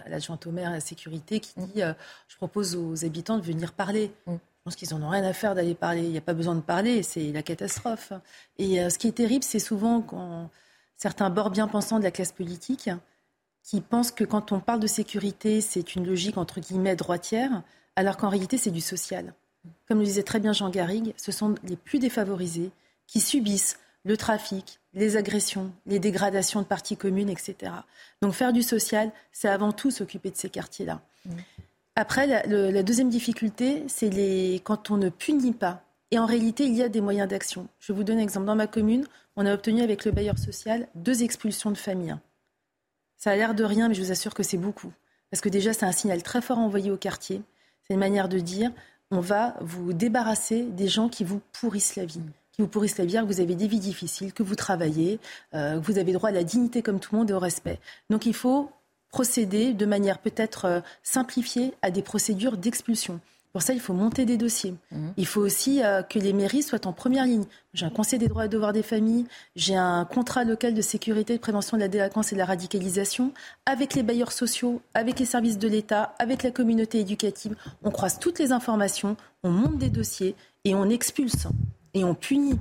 l'adjointe au maire à la sécurité qui dit euh, je propose aux habitants de venir parler. Mm. Je pense qu'ils n'en ont rien à faire d'aller parler. Il n'y a pas besoin de parler, c'est la catastrophe. Et ce qui est terrible, c'est souvent quand certains bords bien pensants de la classe politique qui pensent que quand on parle de sécurité, c'est une logique entre guillemets droitière, alors qu'en réalité, c'est du social. Comme le disait très bien Jean Garrigue, ce sont les plus défavorisés qui subissent le trafic, les agressions, les dégradations de parties communes, etc. Donc faire du social, c'est avant tout s'occuper de ces quartiers-là. Mmh. Après, la, la, deuxième difficulté, c'est quand on ne punit pas. Et en réalité, il y a des moyens d'action. Je vous donne un exemple. Dans ma commune, on a obtenu avec le bailleur social deux expulsions de famille. Ça a l'air de rien, mais je vous assure que c'est beaucoup. Parce que déjà, c'est un signal très fort envoyé au quartier. C'est une manière de dire on va vous débarrasser des gens qui vous pourrissent la vie. Qui vous pourrissent la vie, que vous avez des vies difficiles, que vous travaillez, euh, que vous avez droit à la dignité comme tout le monde et au respect. Donc il faut procéder de manière peut-être euh, simplifiée à des procédures d'expulsion. Pour ça, il faut monter des dossiers. Mhm. Il faut aussi euh, que les mairies soient en première ligne. J'ai un conseil des droits et devoirs des familles, j'ai un contrat local de sécurité, de prévention de la délinquance et de la radicalisation, avec les bailleurs sociaux, avec les services de l'État, avec la communauté éducative. On croise toutes les informations, on monte des dossiers et on expulse et on punit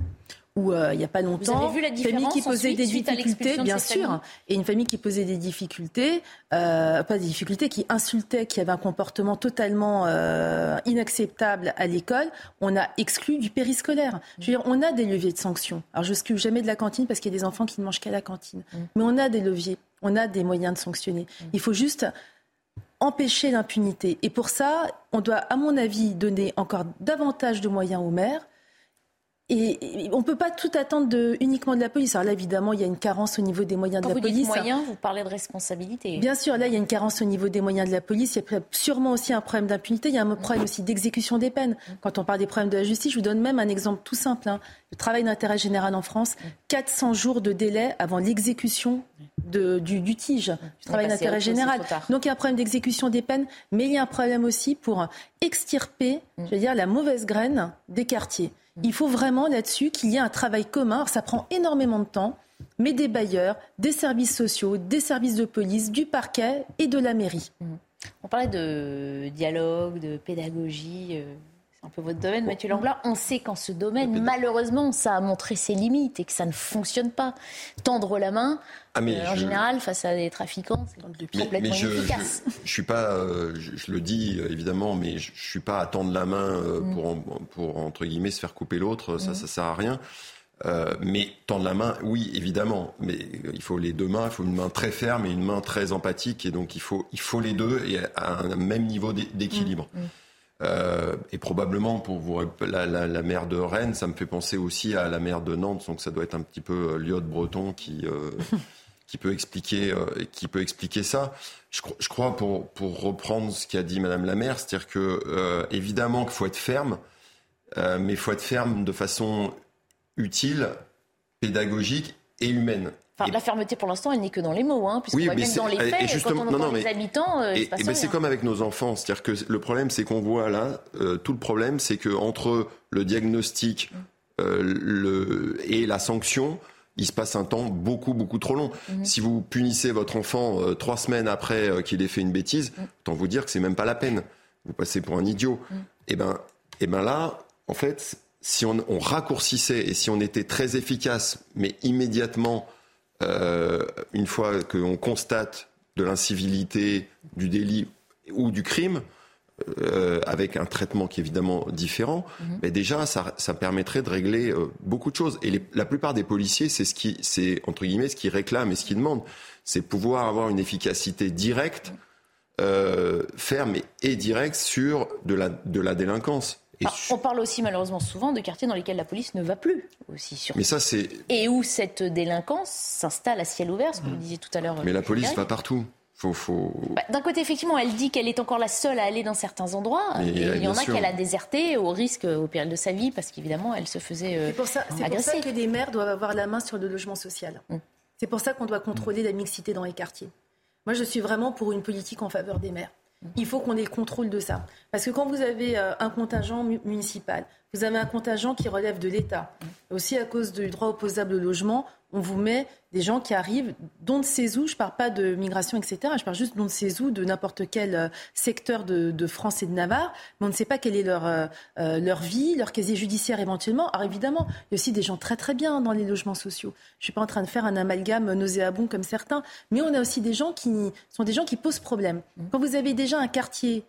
où euh, il n'y a pas longtemps, Vous avez vu la une famille qui posait des difficultés, bien sûr, et une famille qui posait des difficultés, euh, pas des difficultés, qui insultait, qui avait un comportement totalement euh, inacceptable à l'école, on a exclu du périscolaire. Je veux dire, on a des leviers de sanctions. Alors je n'exclus jamais de la cantine parce qu'il y a des enfants qui ne mangent qu'à la cantine, mm. mais on a des leviers, on a des moyens de sanctionner. Mm. Il faut juste empêcher l'impunité. Et pour ça, on doit, à mon avis, donner encore davantage de moyens aux maires et, on ne peut pas tout attendre de, uniquement de la police. Alors là, évidemment, il y a une carence au niveau des moyens Quand de la vous police. Dites moyens, vous parlez de responsabilité. Bien sûr, là, il y a une carence au niveau des moyens de la police. Il y a sûrement aussi un problème d'impunité. Il y a un problème aussi d'exécution des peines. Quand on parle des problèmes de la justice, je vous donne même un exemple tout simple. Hein. Le travail d'intérêt général en France, 400 jours de délai avant l'exécution du, du, tige, du travail d'intérêt général. Donc il y a un problème d'exécution des peines, mais il y a un problème aussi pour extirper, je veux dire, la mauvaise graine des quartiers. Il faut vraiment là-dessus qu'il y ait un travail commun. Alors, ça prend énormément de temps, mais des bailleurs, des services sociaux, des services de police, du parquet et de la mairie. On parlait de dialogue, de pédagogie. Euh, un peu votre domaine, Mathieu Langlard. On sait qu'en ce domaine, malheureusement, ça a montré ses limites et que ça ne fonctionne pas. Tendre la main, ah, euh, en général, face à des trafiquants, c'est complètement mais je, Je, je, suis pas, euh, je, le dis évidemment, mais je, ne suis pas à tendre la main mm. pour, pour, entre guillemets, se faire couper l'autre. Ça, mm. ça sert à rien. Euh, mais tendre la main, oui, évidemment. Mais il faut les deux mains. Il faut une main très ferme et une main très empathique. Et donc, il faut, il faut les deux et à un même niveau d'équilibre. Mm, mm. Euh, et probablement pour vous, la, la, la, mer de Rennes, ça me fait penser aussi à la mer de Nantes. Donc, ça doit être un petit peu euh, Lyot Breton qui. Euh, *laughs* qui peut expliquer, euh, qui peut expliquer ça. Je, je, crois, pour, pour reprendre ce qu'a dit Madame la maire, c'est-à-dire que évidemment qu'il faut être ferme, mais il faut être ferme de façon utile, pédagogique et humaine. Enfin, la fermeté, pour l'instant, elle n'est que dans les mots, hein, puisque même dans les faits, quand on entend les habitants, euh, et, ben c'est comme avec nos enfants, c'est-à-dire que le problème, c'est qu'on voit là, euh, tout le problème, c'est que entre le diagnostic euh, le, et la sanction, il se passe un temps beaucoup, beaucoup trop long. Mhm. Si vous punissez votre enfant euh, trois semaines après euh, qu'il ait fait une bêtise, mm. autant vous dire que c'est même pas la peine. Vous passez pour un idiot. Mm. Et eh ben, et eh ben là, en fait, si on, on, raccourcissait et si on était très efficace, mais immédiatement, euh, une fois qu'on constate de l'incivilité, du délit ou du crime, euh, avec un traitement qui est évidemment différent, mhm. mais déjà ça, ça, permettrait de régler euh, beaucoup de choses. Et les, la plupart des policiers, c'est ce qui, c'est entre guillemets ce qu'ils réclament et ce qu'ils demandent, c'est pouvoir avoir une efficacité directe, euh, ferme et, et directe sur de la, de la délinquance. On parle aussi malheureusement souvent de quartiers dans lesquels la police ne va plus aussi sur. Mais ça c'est. Et où cette délinquance s'installe à ciel ouvert, ce que vous disiez tout à l'heure. Mais la police va partout. Faut, faut... Bah, D'un côté, effectivement, elle dit qu'elle est encore la seule à aller dans certains endroits. Et, il y en a qu'elle a déserté au risque, au péril de sa vie, parce qu'évidemment, elle se faisait euh, C'est pour, ça, pour ça que les maires doivent avoir la main sur le logement social. Mm. C'est pour ça qu'on doit contrôler la mixité dans les quartiers. Moi, je suis vraiment pour une politique en faveur des maires. Il faut qu'on ait le contrôle de ça. Parce que quand vous avez euh, un contingent municipal, vous avez un contingent qui relève de l'État. Aussi, à cause du droit opposable au logement, on vous met des gens qui arrivent d'on ne sait où, je ne parle pas de migration, etc., je parle juste d'on ne sait où, de n'importe quel euh, secteur de, France et de Navarre, mais on ne sait pas quelle est leur, euh, leur vie, leur casier judiciaire éventuellement. Alors évidemment, il y a aussi des gens très très bien dans les logements sociaux. Je ne suis pas en train de faire un amalgame nauséabond comme certains, mais on a aussi des gens qui sont des gens qui posent problème. Quand vous avez déjà un quartier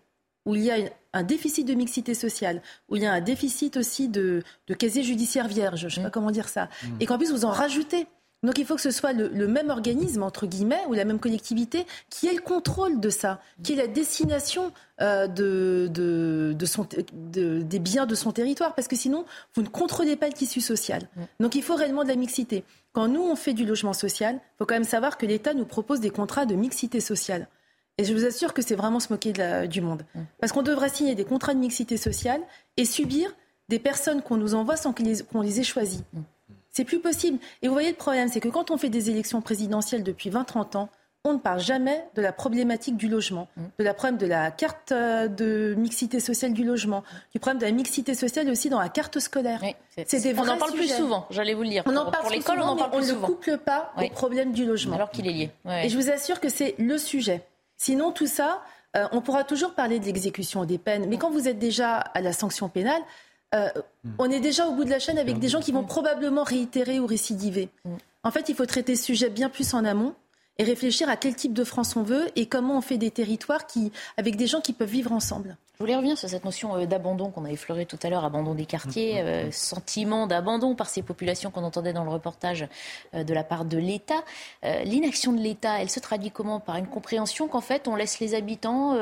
où il y a un déficit de mixité sociale, où il y a un déficit aussi de, casier judiciaire vierge, je ne sais pas mmh. comment dire ça, mmh. et qu'en plus vous en rajoutez. Donc il faut que ce soit le, même organisme, entre guillemets, ou la même collectivité, qui ait le contrôle de ça, qui ait la destination euh, de, de, son, des biens de son territoire, parce que sinon, vous ne contrôlez pas le tissu social. Mmh. Donc il faut réellement de la mixité. Quand nous, on fait du logement social, il faut quand même savoir que l'État nous propose des contrats de mixité sociale. Et je vous assure que c'est vraiment se moquer du monde. Mm. Parce qu'on devrait signer des contrats de mixité sociale et subir des personnes qu'on nous envoie sans qu'on les, ait choisies. Mm. C'est plus possible. Et vous voyez, le problème, c'est que quand on fait des élections présidentielles depuis 20-30 ans, on ne parle jamais de la problématique du logement, mm. de la problème de la carte euh, de mixité sociale du logement, du problème de la mixité sociale aussi dans la carte scolaire. c'est on en parle plus souvent, j'allais vous le dire. On en parle pour l'école, on en parle plus on souvent. ne couple pas au problème du logement. Alors qu'il est lié. Et je vous assure que c'est le sujet. Sinon, tout ça, euh, on pourra toujours parler de l'exécution des peines, mais quand vous êtes déjà à la sanction pénale, euh, mm. on est déjà au bout de la chaîne avec des gens qui vont probablement réitérer ou récidiver. Mm. En fait, il faut traiter ce sujet bien plus en amont et réfléchir à quel type de France on veut et comment on fait des territoires qui, avec des gens qui peuvent vivre ensemble. Je voulais revenir sur cette notion euh, d'abandon qu'on a effleuré tout à l'heure, abandon des quartiers, mm, mm, euh, mm. sentiment d'abandon par ces populations qu'on entendait dans le reportage euh, de la part de l'État. L'inaction de l'État, elle se traduit comment? Par une compréhension qu'en fait, on laisse les habitants,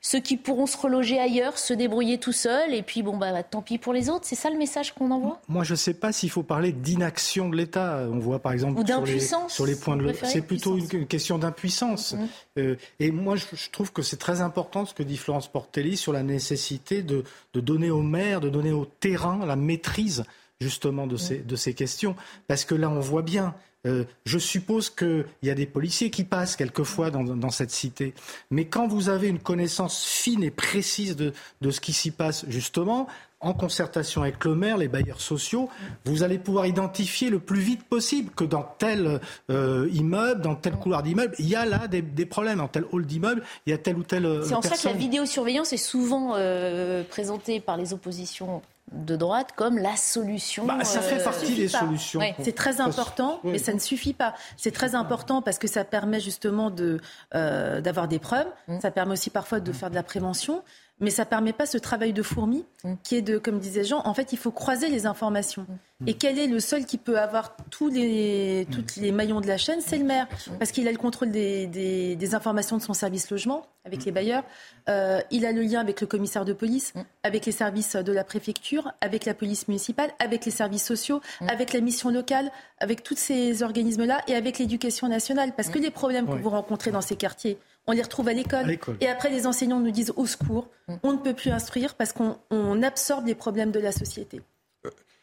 ceux qui pourront se reloger ailleurs, se débrouiller tout seuls, et puis bon, bah, tant pis pour les autres. C'est ça le message qu'on envoie? Moi, je ne sais pas s'il faut parler d'inaction de l'État. On voit par exemple sur les, sur les, points de... C'est plutôt une, question d'impuissance. et moi, je, je trouve que c'est très important ce que dit Florence Portelli sur la nécessité de, donner aux maires, de donner au terrain la maîtrise justement de ces, de ces questions. Parce que là, on voit bien, euh, je suppose qu'il y a des policiers qui passent quelquefois dans, cette cité. Mais quand vous avez une connaissance fine et précise de, de ce qui s'y passe, justement, en concertation avec le maire, les bailleurs sociaux, vous allez pouvoir identifier le plus vite possible que dans tel euh, immeuble, dans tel couloir d'immeuble, il y a là des, problèmes. Dans tel hall d'immeuble, il y a tel ou tel. Euh, C'est en ça que la vidéosurveillance est souvent euh, présentée par les oppositions de droite comme la solution. Bah, ça fait partie des solutions. C'est très important, mais ça ne suffit pas. C'est très important parce que ça permet justement de d'avoir des preuves. Mmh. Ça permet aussi parfois de faire de la prévention mais ça ne permet pas ce travail de fourmi mm. qui est de, comme disait Jean, en fait, il faut croiser les informations. Mm. Et quel est le seul qui peut avoir tous les, les maillons de la chaîne? C'est le maire, parce qu'il a le contrôle des, des, informations de son service logement avec mm. les bailleurs. Euh, il a le lien avec le commissaire de police, avec les services de la préfecture, avec la police municipale, avec les services sociaux, avec la mission locale, avec tous ces organismes-là et avec l'éducation nationale. Parce que les problèmes que vous rencontrez dans ces quartiers, on les retrouve à l'école. Et après, les enseignants nous disent au secours, mm. on ne peut plus instruire parce qu'on absorbe les problèmes de la société.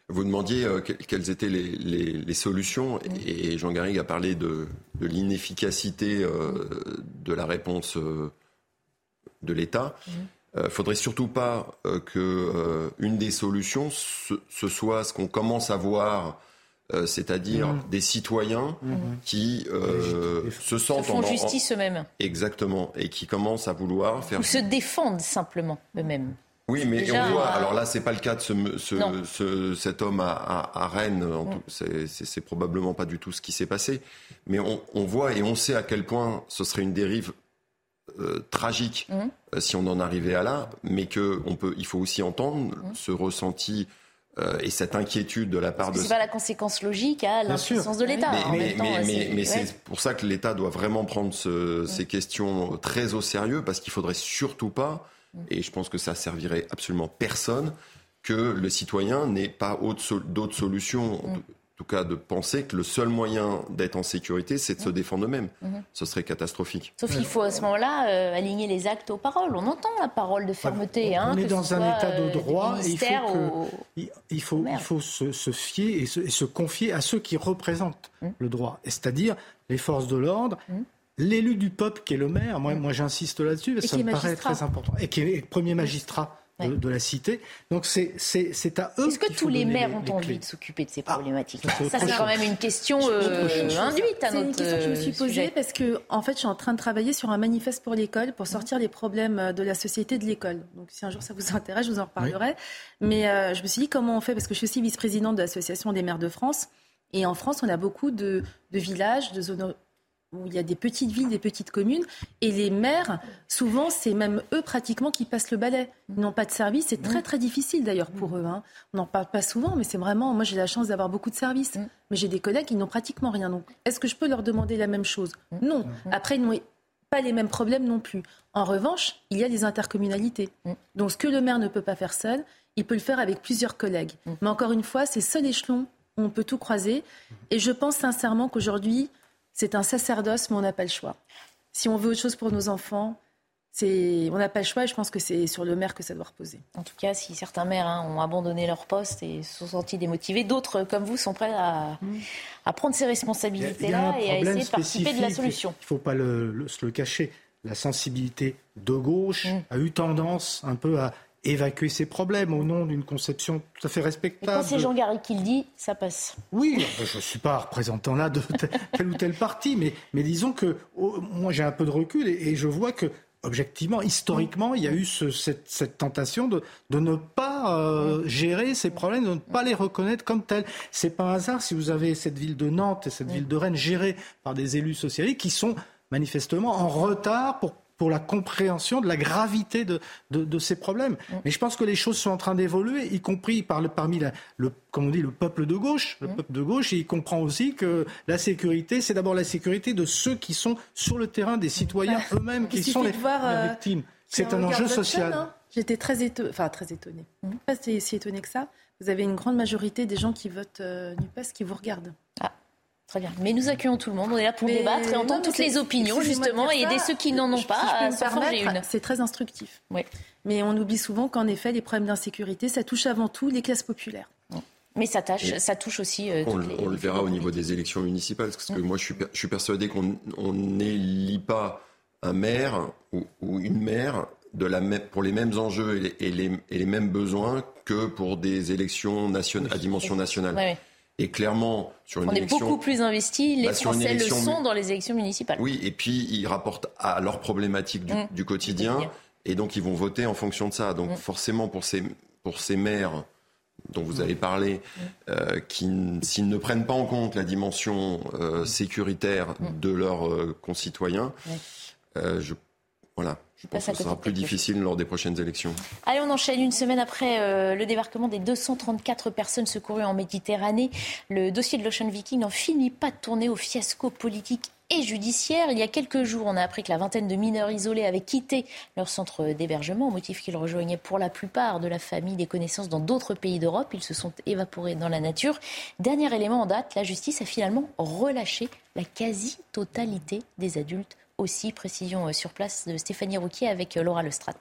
Euh, vous demandiez euh, quelles étaient les, solutions et Jean Garrigue a parlé de, l'inefficacité euh, de la réponse de l'État. Il ne faudrait surtout pas que une des solutions ce soit ce qu'on commence à voir euh, c'est-à-dire mmh. des citoyens mmh. qui euh, se sentent se font justice eux-mêmes. Exactement, et qui commencent à vouloir faire. Ou se défendent simplement eux-mêmes. Oui, mais on voit. Euh, alors là, c'est pas le cas de ce, cet homme à, Rennes. Mmh. C'est probablement pas du tout ce qui s'est passé. Mais on, voit et on sait à quel point ce serait une dérive tragique si on en arrivait à là. Mais que on peut, il faut aussi entendre ce ressenti euh, et cette inquiétude de la part de... C'est pas la conséquence logique à l'impuissance de l'État. Mais, mais, c'est pour ça que l'État doit vraiment prendre ces questions très au sérieux, parce qu'il faudrait surtout pas, mm. Et je pense que ça servirait absolument personne, que le citoyen n'ait pas d'autres solutions. Mm tout cas de penser que le seul moyen d'être en sécurité, c'est de se défendre eux-mêmes. Mhm. Ce serait catastrophique. Sauf qu'il faut à ce moment-là euh, aligner les actes aux paroles. On entend la parole de fermeté. on, hein, est dans un état de euh, droit et il faut, il faut, il faut se, fier et se, confier à ceux qui représentent mhm. le droit, c'est-à-dire les forces de l'ordre. L'élu du peuple qui est le maire, moi, moi j'insiste là-dessus, parce que ça me paraît très important, et qui est premier magistrat de, la cité. Donc c'est à eux. Est-ce que tous les maires ont envie de s'occuper de ces ah, problématiques Ça, c'est quand même une question euh, induite à notre. C'est une question que je me suis posée parce que en fait, je suis en train de travailler sur un manifeste pour l'école pour sortir les problèmes euh, de la société de l'école. Donc si un jour ça vous intéresse, je vous en reparlerai. Mais euh, je me suis dit comment on fait? Parce que je suis aussi vice-présidente de l'association des maires de France. Et en France, on a beaucoup de, de villages, de zones où il y a des petites villes, des petites communes, et les maires, souvent, c'est même eux pratiquement qui passent le balai. Ils n'ont pas de service, c'est très très difficile d'ailleurs pour eux. Hein. On n'en parle pas souvent, mais c'est vraiment, moi j'ai la chance d'avoir beaucoup de services, mais j'ai des collègues qui n'ont pratiquement rien. Donc, est-ce que je peux leur demander la même chose? Non. Après, ils n'ont pas les mêmes problèmes non plus. En revanche, il y a des intercommunalités. Donc, ce que le maire ne peut pas faire seul, il peut le faire avec plusieurs collègues. Mais encore une fois, c'est seul échelon où on peut tout croiser. Et je pense sincèrement qu'aujourd'hui, c'est un sacerdoce, mais on n'a pas le choix. Si on veut autre chose pour nos enfants, on n'a pas le choix et je pense que c'est sur le maire que ça doit reposer. En tout cas, si certains maires hein, ont abandonné leur poste et se sont sentis démotivés, d'autres, comme vous, sont prêts à, mm. prendre ces responsabilités-là et à essayer de participer de la solution. Il ne faut pas se le cacher. La sensibilité de gauche mm. a eu tendance un peu à évacuer ces problèmes au nom d'une conception tout à fait respectable. quand c'est Jean Garry qui le dit, ça passe. Oui, je ne suis pas représentant là de tel ou tel parti, mais, mais disons que oh, moi j'ai un peu de recul et, je vois que objectivement, historiquement, il y a eu cette, tentation de, de ne pas euh, gérer ces problèmes, de ne pas les reconnaître comme tels. C'est pas un hasard si vous avez cette ville de Nantes et cette ville de Rennes gérées par des élus socialistes qui sont manifestement en retard pour pour la compréhension de la gravité de, de, ces problèmes. Mm. Mais je pense que les choses sont en train d'évoluer, y compris par le, parmi le, comme on dit, le peuple de gauche. Le mm. peuple de gauche, et il comprend aussi que la sécurité, c'est d'abord la sécurité de ceux qui sont sur le terrain, des citoyens bah, eux-mêmes qui sont les, euh, victimes. C'est un enjeu social. Hein. J'étais très étonnée, enfin très étonnée, mm. pas si étonnée que ça. Vous avez une grande majorité des gens qui votent euh, NUPES qui vous regardent. Ah. Très bien. Mais nous accueillons tout le monde. On est là pour débattre et entendre toutes les opinions, justement, et aider ceux qui n'en ont pas à C'est très instructif. Oui. Mais on oublie souvent qu'en effet, les problèmes d'insécurité, ça touche avant tout les classes populaires. Mais ça, ça touche aussi. Euh, on, le verra au niveau des élections municipales, parce que moi, je suis, persuadé qu'on n'élit pas un maire ou, une maire de la pour les mêmes enjeux et les, mêmes besoins que pour des élections nationales, à dimension nationale. Et clairement, sur une On est beaucoup plus investi, les bah, Français le sont dans les élections municipales. Oui, et puis ils rapportent à leurs problématiques du, mmh. quotidien, et donc ils vont voter en fonction de ça. Donc mmh. forcément, pour ces, pour ces maires dont vous avez parlé, mmh. euh, qui, s'ils ne prennent pas en compte la dimension euh, sécuritaire de leurs euh, concitoyens, je, voilà, je pense que ce sera plus difficile lors des prochaines élections. Allez, on enchaîne une semaine après euh, le débarquement des 234 personnes secourues en Méditerranée. Le dossier de l'Ocean Viking n'en finit pas de tourner au fiasco politique et judiciaire. Il y a quelques jours, on a appris que la vingtaine de mineurs isolés avaient quitté leur centre d'hébergement au motif qu'ils rejoignaient pour la plupart de la famille des connaissances dans d'autres pays d'Europe. Ils se sont évaporés dans la nature. Dernier élément en date, la justice a finalement relâché la quasi-totalité des adultes aussi. Précision euh, sur place de Stéphanie Rouquier avec euh, Laura Lestrade.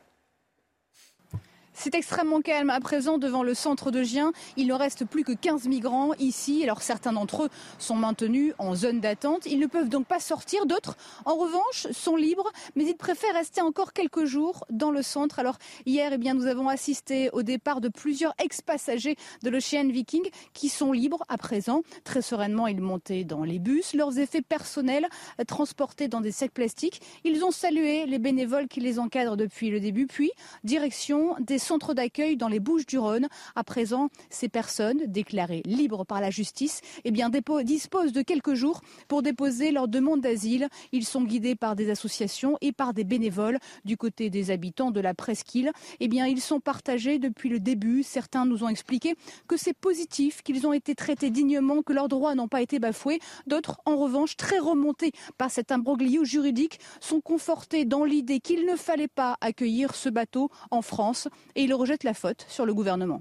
C'est extrêmement calme à présent devant le centre de Gien. Il ne reste plus que 15 migrants ici. Alors certains d'entre eux sont maintenus en zone d'attente. Ils ne peuvent donc pas sortir. D'autres, en revanche, sont libres, mais ils préfèrent rester encore quelques jours dans le centre. Alors hier, eh bien, nous avons assisté au départ de plusieurs ex-passagers de l'Ocean Viking qui sont libres à présent. Très sereinement, ils montaient dans les bus. Leurs effets personnels transportés dans des sacs plastiques. Ils ont salué les bénévoles qui les encadrent depuis le début. Puis, direction des centre d'accueil dans les Bouches-du-Rhône. À présent, ces personnes, déclarées libres par la justice, eh bien, disposent de quelques jours pour déposer leur demande d'asile. Ils sont guidés par des associations et par des bénévoles du côté des habitants de la presqu'île. Eh bien, ils sont partagés depuis le début. Certains nous ont expliqué que c'est positif, qu'ils ont été traités dignement, que leurs droits n'ont pas été bafoués. D'autres, en revanche, très remontés par cet imbroglio juridique, sont confortés dans l'idée qu'il ne fallait pas accueillir ce bateau en France et il rejette la faute sur le gouvernement.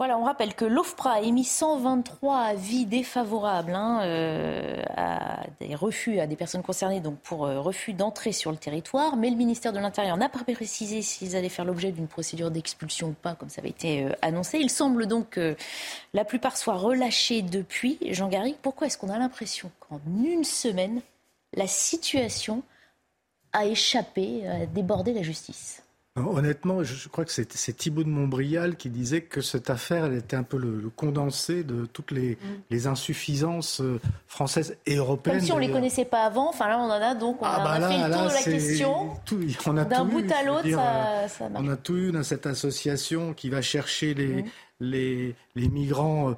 Voilà, on rappelle que l'OFPRA a émis 123 avis défavorables hein, euh, à des refus, à des personnes concernées donc pour euh, refus d'entrée sur le territoire, mais le ministère de l'Intérieur n'a pas précisé s'ils allaient faire l'objet d'une procédure d'expulsion ou pas, comme ça avait été euh, annoncé. Il semble donc que la plupart soient relâchés depuis. Jean Garrigue, pourquoi est-ce qu'on a l'impression qu'en une semaine, la situation a échappé, a débordé la justice? Honnêtement, je crois que c'est Thibault de Montbrial qui disait que cette affaire, elle était un peu le, condensé de toutes les, mm. insuffisances euh, françaises et européennes. Comme si on ne les connaissait pas avant. Enfin là, on en a donc on ah a, bah fait le tour de la question. D'un bout à l'autre, ça, ça On a tout eu dans cette association qui va chercher les, mm. les, les migrants euh,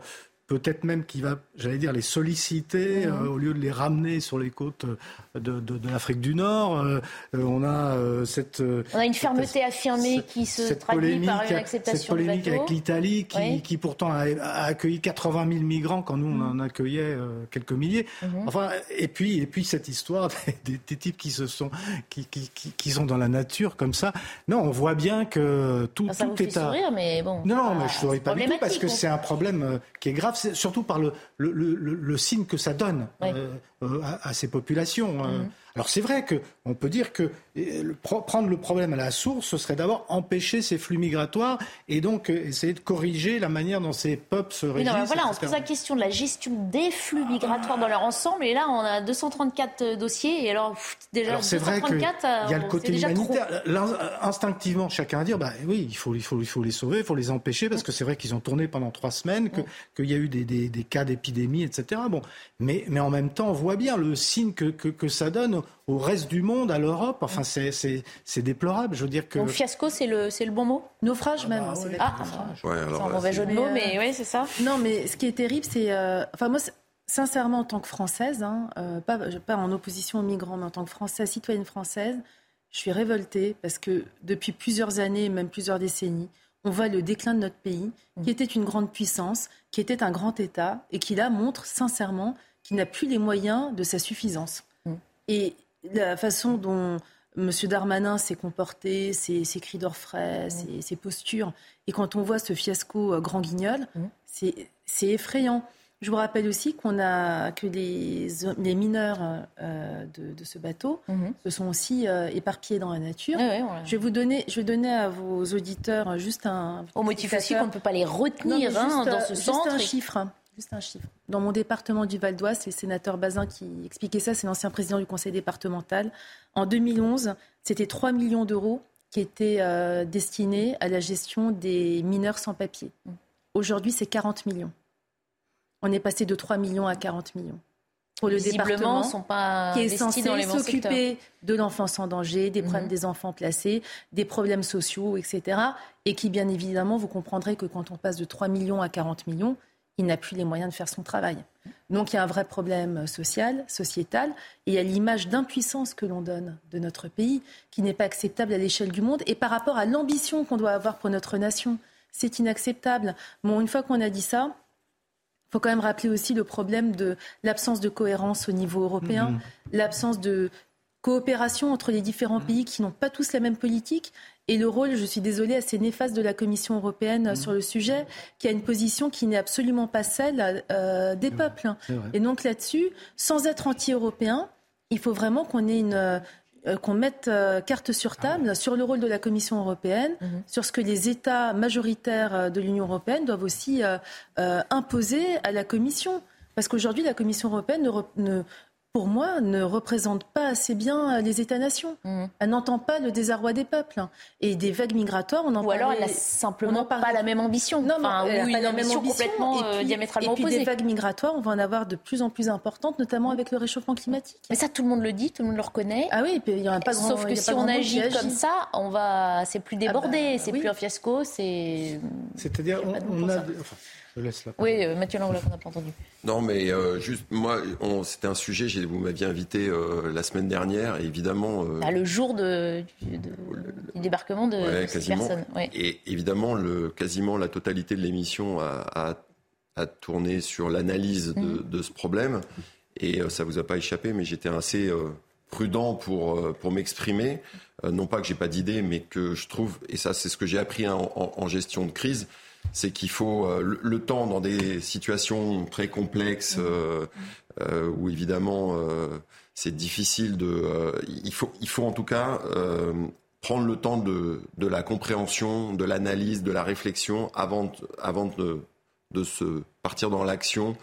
peut-être même qu'il va, j'allais dire, les solliciter mhm. euh, au lieu de les ramener sur les côtes euh, de, l'Afrique du Nord. Euh, on a cette. on a une fermeté affirmée qui se traduit par une acceptation Cette polémique avec l'Italie, qui, qui, pourtant a, accueilli 80 000 migrants quand nous on en accueillait quelques milliers. Mhm. Enfin, et puis et puis cette histoire des, types qui se sont qui, qui, qui, sont dans la nature comme ça. Non, on voit bien que tout, ça tout vous est fait sourire, mais bon. Non, non, mais je souris pas du tout parce que c'est un problème qui est grave surtout par le, le, signe que ça donne. Euh, à, ces populations. Hein. Mhm. Alors c'est vrai qu'on peut dire que euh, prendre le problème à la source, ce serait d'abord empêcher ces flux migratoires et donc euh, essayer de corriger la manière dont ces peuples se régissent. Non, voilà, on se pose la question de la gestion des flux migratoires dans leur ensemble. Et là, on a 234 euh, dossiers. Et alors, déjà, c'est vrai qu'il y a le côté humanitaire. Instinctivement, chacun va dire, bah oui, il faut, il faut, il faut les sauver, il faut les empêcher, parce que c'est vrai qu'ils ont tourné pendant trois semaines, qu'il y a eu des, des, des cas d'épidémie, etc. Bon, mais, mais en même temps, on voit bien le signe que, que, que ça donne au reste du monde, à l'Europe. Enfin, c'est déplorable. Je veux dire que. Donc fiasco, c'est le, le bon mot? Naufrage même. Ah, c'est un mauvais jeu de mots, mais, oui, c'est ça. Non, mais ce qui est terrible, c'est. Euh, enfin, moi, sincèrement, en tant que Française, hein, euh, pas, pas en opposition aux migrants, mais en tant que Française, citoyenne française, Je suis révoltée parce que depuis plusieurs années, même plusieurs décennies, on voit le déclin de notre pays, mm. qui était une grande puissance, qui était un grand État, et qui là montre sincèrement qu'il n'a plus les moyens de sa suffisance. Mm. Et la façon dont M. Darmanin s'est comporté, ses, cris d'orfraie, mm. ses, postures, et quand on voit ce fiasco euh, grand guignol, c'est effrayant. Je vous rappelle aussi qu'on a que les, les mineurs euh, de, ce bateau mhm. se sont aussi euh, éparpillés dans la nature. Je vais vous donner, je vais donner à vos auditeurs juste un. Au motif aussi qu'on ne peut pas les retenir hein, dans ce juste centre. Un chiffre. Juste un chiffre. Dans mon département du Val d'Oise, c'est le sénateur Bazin qui expliquait ça, c'est l'ancien président du conseil départemental. En 2011, c'était 3 millions d'euros qui étaient euh, destinés à la gestion des mineurs sans papier. Aujourd'hui, c'est 40 millions. On est passé de 3 millions à 40 millions. Pour le département, sont pas qui est censé s'occuper de l'enfance en danger, des problèmes mhm. des enfants placés, des problèmes sociaux, etc. Et qui, bien évidemment, vous comprendrez que quand on passe de 3 millions à 40 millions, il n'a plus les moyens de faire son travail. Donc il y a un vrai problème social, sociétal, et il y a l'image d'impuissance que l'on donne de notre pays, qui n'est pas acceptable à l'échelle du monde, et par rapport à l'ambition qu'on doit avoir pour notre nation. C'est inacceptable. Bon, une fois qu'on a dit ça, il faut quand même rappeler aussi le problème de l'absence de cohérence au niveau européen, mhm. l'absence de coopération entre les différents pays qui n'ont pas tous la même politique et le rôle, je suis désolée, assez néfaste de la Commission européenne mhm. sur le sujet, qui a une position qui n'est absolument pas celle euh, des peuples. Et donc là-dessus, sans être anti-européen, il faut vraiment qu'on ait une, euh, qu'on mette euh, carte sur table sur le rôle de la Commission européenne, mhm. sur ce que les États majoritaires euh, de l'Union européenne doivent aussi imposer à la Commission. Parce qu'aujourd'hui, la Commission européenne ne, pour moi, ne représente pas assez bien les États-nations. Mhm. Elle n'entend pas le désarroi des peuples. Et des vagues migratoires, on en Ou alors elle n'a simplement pas la même ambition. Non, enfin, ou une ambition complètement et puis, diamétralement et puis des vagues migratoires, on va en avoir de plus en plus importantes, notamment avec le réchauffement climatique. Mais ça, tout le monde le dit, tout le monde le reconnaît. Ah oui, il y a pas grand, Sauf que si on agit comme ça, on va, c'est plus débordé, ah bah, c'est plus un fiasco, c'est. C'est-à-dire, on, a. Oui, euh, Mathieu Langlois, on n'a pas entendu. Non, mais euh, juste, moi, c'était un sujet, vous m'aviez invité euh, la semaine dernière, et évidemment. Ah, le jour de, du, débarquement de ouais, personnes. Et évidemment, le, quasiment la totalité de l'émission a, a, tourné sur l'analyse de, mhm. de, ce problème. Et ça vous a pas échappé, mais j'étais assez prudent pour, pour m'exprimer. non pas que j'ai pas d'idée, mais que je trouve, et ça c'est ce que j'ai appris en, en, gestion de crise, c'est qu'il faut euh, le, temps dans des situations très complexes euh, euh, où évidemment c'est difficile de. il faut, il faut en tout cas prendre le temps de, de la compréhension, de l'analyse, de la réflexion avant, avant de, de se partir dans l'action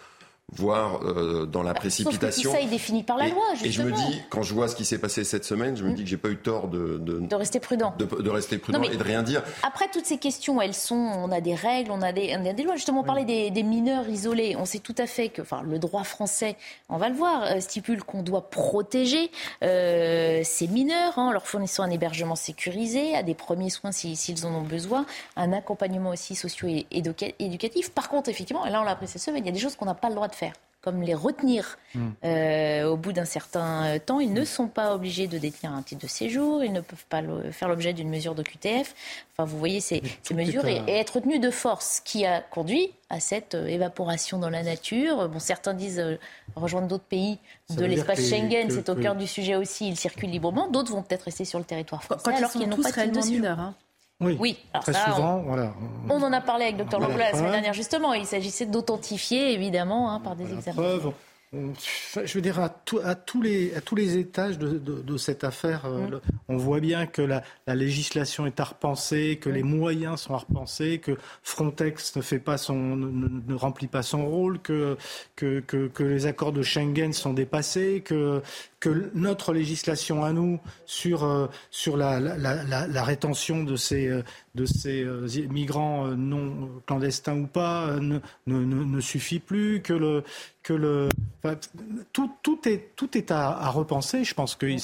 voire euh, dans la bah, précipitation. Sauf que ça est défini par la loi, justement. Et je me dis, quand je vois ce qui s'est passé cette semaine, je me mm. dis que j'ai pas eu tort de, de, rester prudent, de, rester prudent et de rien dire. Après toutes ces questions, elles sont, on a des règles, on a des, on a des lois. Justement, on parlait des, mineurs isolés. On sait tout à fait que, enfin, le droit français, on va le voir, euh, stipule qu'on doit protéger euh, ces mineurs, hein, en leur fournissant un hébergement sécurisé, à des premiers soins s'ils en ont besoin, un accompagnement aussi socio-éducatif. Par contre, effectivement, et là on l'a appris cette semaine, il y a des choses qu'on n'a pas le droit de faire comme les retenir hmm. euh, au bout d'un certain euh, temps. Ils ne sont pas obligés de détenir un titre de séjour, ils ne peuvent pas faire l'objet d'une mesure de QTF. Enfin, vous voyez ces, mesures et, être retenus de force qui a conduit à cette euh, évaporation dans la nature. Bon, certains disent rejoindre d'autres pays de l'espace Schengen, c'est au cœur du sujet aussi, ils circulent librement. D'autres vont peut-être rester sur le territoire français alors qu'ils n'ont pas de titre de séjour. Hein. Oui, très souvent. On, voilà. on en a parlé avec Dr Langlois la semaine dernière, justement. Il s'agissait d'authentifier, évidemment, hein, par des examens je veux dire, à, tous, les, à tous les étages de, cette affaire, euh, on voit bien que la, législation est à repenser, que les moyens sont à repenser, que Frontex ne, fait pas son, ne, remplit pas son rôle, que, que, que, les accords de Schengen sont dépassés, que, que notre législation à nous sur, euh, sur la, la, rétention de ces, euh, de ces migrants non clandestins ou pas ne, ne, ne suffit plus, que le, que le, tout, tout, est, tout est à, repenser. Je pense qu'il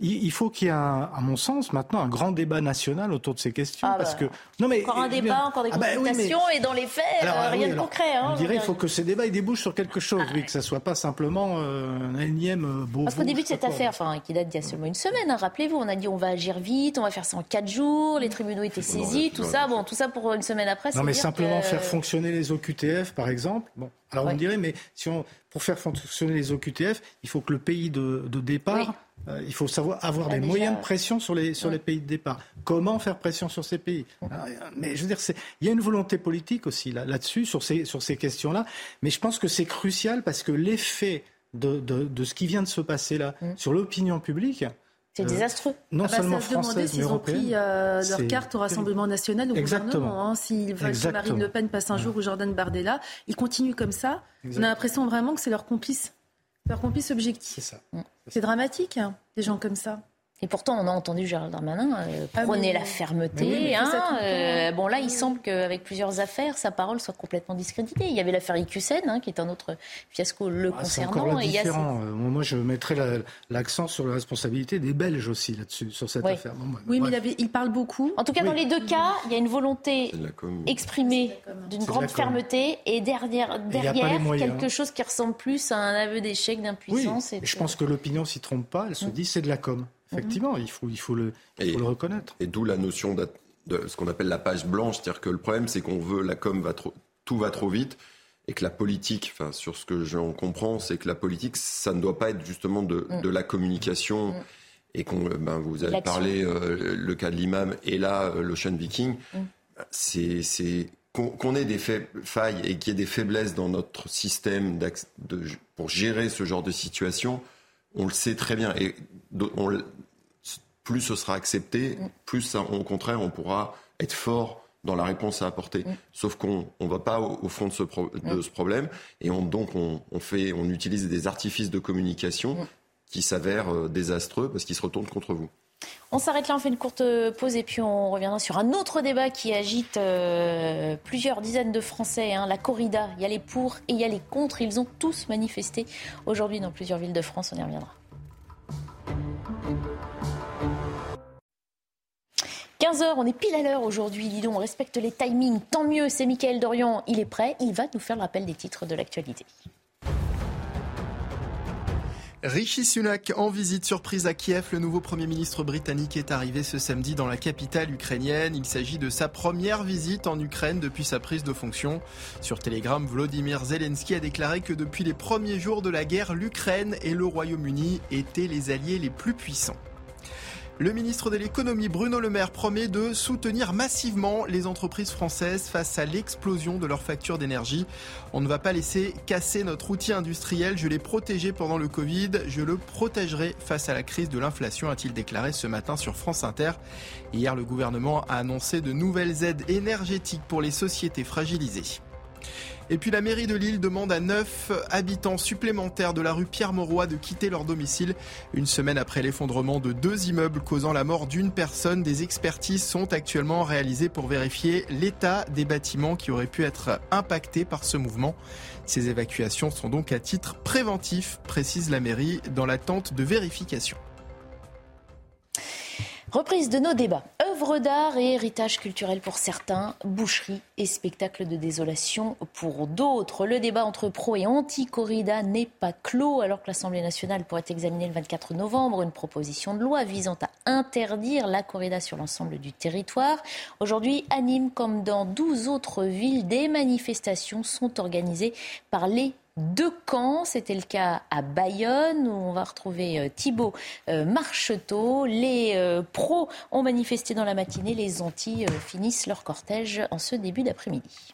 il faut qu'il y ait, à mon sens, maintenant un grand débat national autour de ces questions. Ah parce bah, que, non mais, encore un débat, encore des ah bah consultations, et dans les faits, euh, rien de concret. Hein, on dirait qu'il faut que ces débats ils débouchent sur quelque chose, ah oui, que ça soit pas simplement euh, un énième euh, beau. Parce qu'au début de cette affaire, enfin, qui date d'il y a seulement une semaine, hein, rappelez-vous, on a dit on va agir vite, on va faire ça en quatre jours, les tribunaux étaient saisis, tout ça, bon, tout ça pour une semaine après. Non mais simplement faire fonctionner les OQTF, par exemple. Bon, alors on me dirait, mais si on, pour faire fonctionner les OQTF, il faut que le pays de, départ, euh, il faut savoir avoir des moyens de pression sur les, sur les pays de départ. Comment faire pression sur ces pays? Euh, Mais je veux dire, il y a une volonté politique aussi là-dessus, sur ces, sur ces questions-là. Mais je pense que c'est crucial parce que l'effet de, de, ce qui vient de se passer là mm. sur l'opinion publique, c'est euh, désastreux. Non ah bah, seulement française, mais européenne. Ils ont pris euh, leur carte au Rassemblement national, au gouvernement. Hein. S'ils veulent que Marine Le Pen passe un jour ou Jordan Bardella, ils continuent comme ça. On a l'impression vraiment que c'est leur complice, leur complice objectif. C'est ça. C'est dramatique, hein, des gens comme ça. Et pourtant, on a entendu Gérald Darmanin euh, ah prôner la fermeté. Hein, euh, bon, là, il semble qu'avec plusieurs affaires, sa parole soit complètement discréditée. Il y avait l'affaire Icusen, hein, qui est un autre fiasco le ah, concernant. Et différent. Euh, Moi, je mettrais l'accent sur la responsabilité des Belges aussi là-dessus, sur cette affaire. oui, mais il, parle beaucoup. En tout cas, dans les deux cas, il y a une volonté exprimée d'une grande fermeté et derrière, derrière quelque chose qui ressemble plus à un aveu d'échec, d'impuissance. et je pense que l'opinion s'y trompe pas. Elle se mm. dit c'est de la com. Effectivement, il faut, il faut, le, le reconnaître. Et d'où la notion de, ce qu'on appelle la page blanche, c'est-à-dire que le problème, c'est qu'on veut, la com va trop, tout va trop vite, et que la politique, enfin, sur ce que j'en comprends, c'est que la politique, ça ne doit pas être justement de, mm. la communication. Mm. Et qu'on, euh, ben, vous avez parlé euh, le cas de l'imam et là euh, l'Ocean Viking, mm. c'est qu'on ait des failles et qu'il y ait des faiblesses dans notre système de, pour gérer ce genre de situation, on le sait très bien. Et on, plus ce sera accepté, mm. plus au contraire on pourra être fort dans la réponse à apporter. Mm. Sauf qu'on ne va pas au, fond de ce, de mm. ce, problème et on, donc on, fait, on utilise des artifices de communication qui s'avèrent euh, désastreux parce qu'ils se retournent contre vous. On s'arrête là, on fait une courte pause et puis on reviendra sur un autre débat qui agite euh, plusieurs dizaines de Français. Hein, la corrida, il y a les pour et il y a les contre. Ils ont tous manifesté aujourd'hui dans plusieurs villes de France. On y reviendra. 15h, on est pile à l'heure aujourd'hui. Dis donc, on respecte les timings. Tant mieux, c'est Mickaël Dorian. Il est prêt. Il va nous faire le rappel des titres de l'actualité. Rishi Sunak en visite surprise à Kiev. Le nouveau Premier ministre britannique est arrivé ce samedi dans la capitale ukrainienne. Il s'agit de sa première visite en Ukraine depuis sa prise de fonction. Sur Telegram, Vladimir Zelensky a déclaré que depuis les premiers jours de la guerre, l'Ukraine et le Royaume-Uni étaient les alliés les plus puissants. Le ministre de l'économie Bruno Le Maire promet de soutenir massivement les entreprises françaises face à l'explosion de leurs factures d'énergie. On ne va pas laisser casser notre outil industriel. Je l'ai protégé pendant le Covid. Je le protégerai face à la crise de l'inflation, a-t-il déclaré ce matin sur France Inter. Hier, le gouvernement a annoncé de nouvelles aides énergétiques pour les sociétés fragilisées. Et puis la mairie de Lille demande à neuf habitants supplémentaires de la rue Pierre-Mauroy de quitter leur domicile. Une semaine après l'effondrement de deux immeubles causant la mort d'une personne, des expertises sont actuellement réalisées pour vérifier l'état des bâtiments qui auraient pu être impactés par ce mouvement. Ces évacuations sont donc à titre préventif, précise la mairie, dans l'attente de vérification. Reprise de nos débats. Œuvres d'art et héritage culturel pour certains, boucherie et spectacle de désolation pour d'autres. Le débat entre pro et anti-corrida n'est pas clos alors que l'Assemblée nationale pourrait examiner le 24 novembre une proposition de loi visant à interdire la corrida sur l'ensemble du territoire. Aujourd'hui, à Nîmes, comme dans 12 autres villes, des manifestations sont organisées par les deux camps. C'était le cas à Bayonne où on va retrouver euh, Thibault euh, Marcheteau. Les euh, pros ont manifesté dans la matinée, les anti finissent leur cortège en ce début d'après-midi.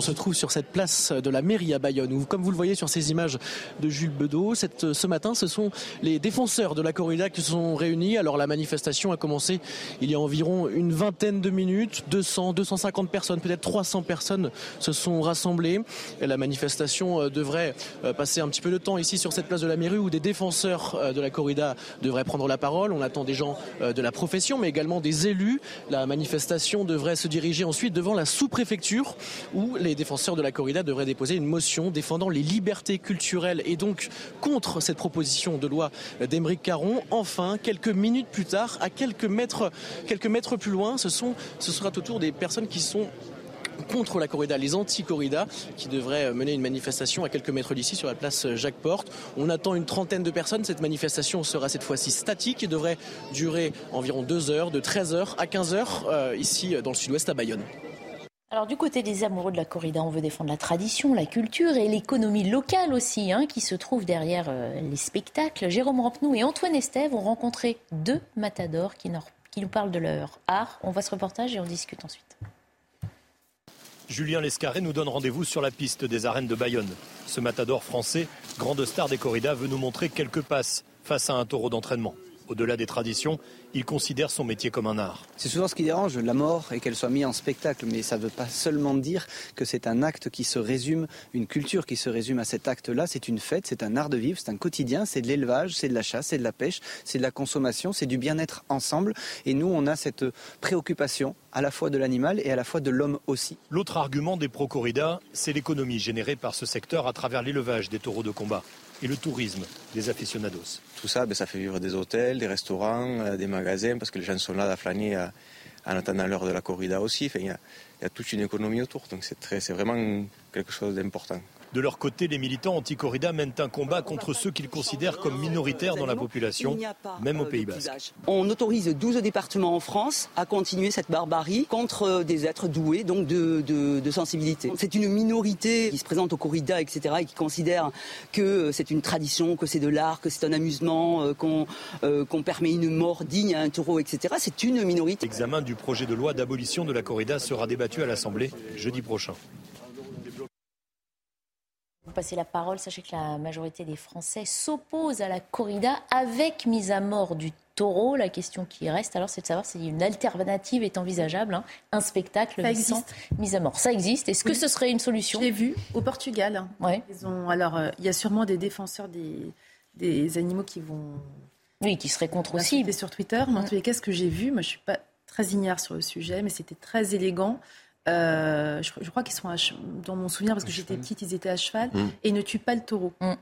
On se trouve sur cette place de la mairie à Bayonne, où, comme vous le voyez sur ces images de Jules Bedeau, ce matin, ce sont les défenseurs de la corrida qui se sont réunis. Alors la manifestation a commencé il y a environ une vingtaine de minutes. 200, 250 personnes, peut-être 300 personnes se sont rassemblées. La manifestation euh, devrait euh, passer un petit peu de temps ici sur cette place de la mairie, où des défenseurs euh, de la corrida devraient prendre la parole. On attend des gens de la profession, mais également des élus. La manifestation devrait se diriger ensuite devant la sous-préfecture, où les les défenseurs de la corrida devraient déposer une motion défendant les libertés culturelles et donc contre cette proposition de loi d'Émeric Caron. Enfin, quelques minutes plus tard, à quelques mètres, plus loin, ce, sont, ce sera au tour des personnes qui sont contre la corrida, les anti-corrida, qui devraient mener une manifestation à quelques mètres d'ici sur la place Jacques Porte. On attend une trentaine de personnes. Cette manifestation sera cette fois-ci statique et devrait durer environ deux heures, de 13h à 15h, euh, ici dans le sud-ouest à Bayonne. Alors du côté des amoureux de la corrida, on veut défendre la tradition, la culture et l'économie locale aussi, hein, qui se trouve derrière euh, les spectacles. Jérôme Rampenou et Antoine Estève ont rencontré deux matadors qui, qui nous parlent de leur art. On voit ce reportage et on discute ensuite. Julien Lescarré nous donne rendez-vous sur la piste des arènes de Bayonne. Ce matador français, grande star des corridas, veut nous montrer quelques passes face à un taureau d'entraînement. Au-delà des traditions, il considère son métier comme un art. C'est souvent ce qui dérange, la mort et qu'elle soit mise en spectacle, mais ça ne veut pas seulement dire que c'est un acte qui se résume, une culture qui se résume à cet acte-là. C'est une fête, c'est un art de vivre, c'est un quotidien, c'est de l'élevage, c'est de la chasse, c'est de la pêche, c'est de la consommation, c'est du bien-être ensemble. Et nous, on a cette préoccupation à la fois de l'animal et à la fois de l'homme aussi. L'autre argument des pro-corridas, c'est l'économie générée par ce secteur à travers l'élevage des taureaux de combat et le tourisme des aficionados. Tout ça, ben, ça fait vivre des hôtels, des restaurants, euh, des magasins, parce que les gens sont là à flâner en attendant l'heure de la corrida aussi. Il y, a toute une économie autour, donc c'est vraiment quelque chose d'important. De leur côté, les militants anti-corrida mènent un combat contre ceux qu'ils considèrent comme minoritaires dans la population, même au Pays Basque. On autorise 12 départements en France à continuer cette barbarie contre des êtres doués donc de, sensibilité. C'est une minorité qui se présente au corrida, etc., et qui considère que c'est une tradition, que c'est de l'art, que c'est un amusement, euh, euh, qu'on permet une mort digne à un taureau, etc. C'est une minorité. L'examen du projet de loi d'abolition de la corrida sera débattu à l'Assemblée jeudi prochain. Vous passez la parole, sachez que la majorité des Français s'opposent à la corrida avec mise à mort du taureau. La question qui reste alors, c'est de savoir si une alternative est envisageable, hein. un spectacle sans mise à mort. Ça existe. Est-ce que ce serait une solution? J'ai vu au Portugal. Ouais. Ils ont, alors, euh, il y a sûrement des défenseurs des, des animaux qui vont. Oui, qui seraient contre aussi. sur Twitter. Mais en tous les cas, ce que j'ai vu, moi, je suis pas très ignare sur le sujet, mais c'était très élégant. Euh, je, crois qu'ils sont dans mon souvenir parce que j'étais petite, ils étaient à cheval mm. et ils ne tuent pas le taureau. Mm.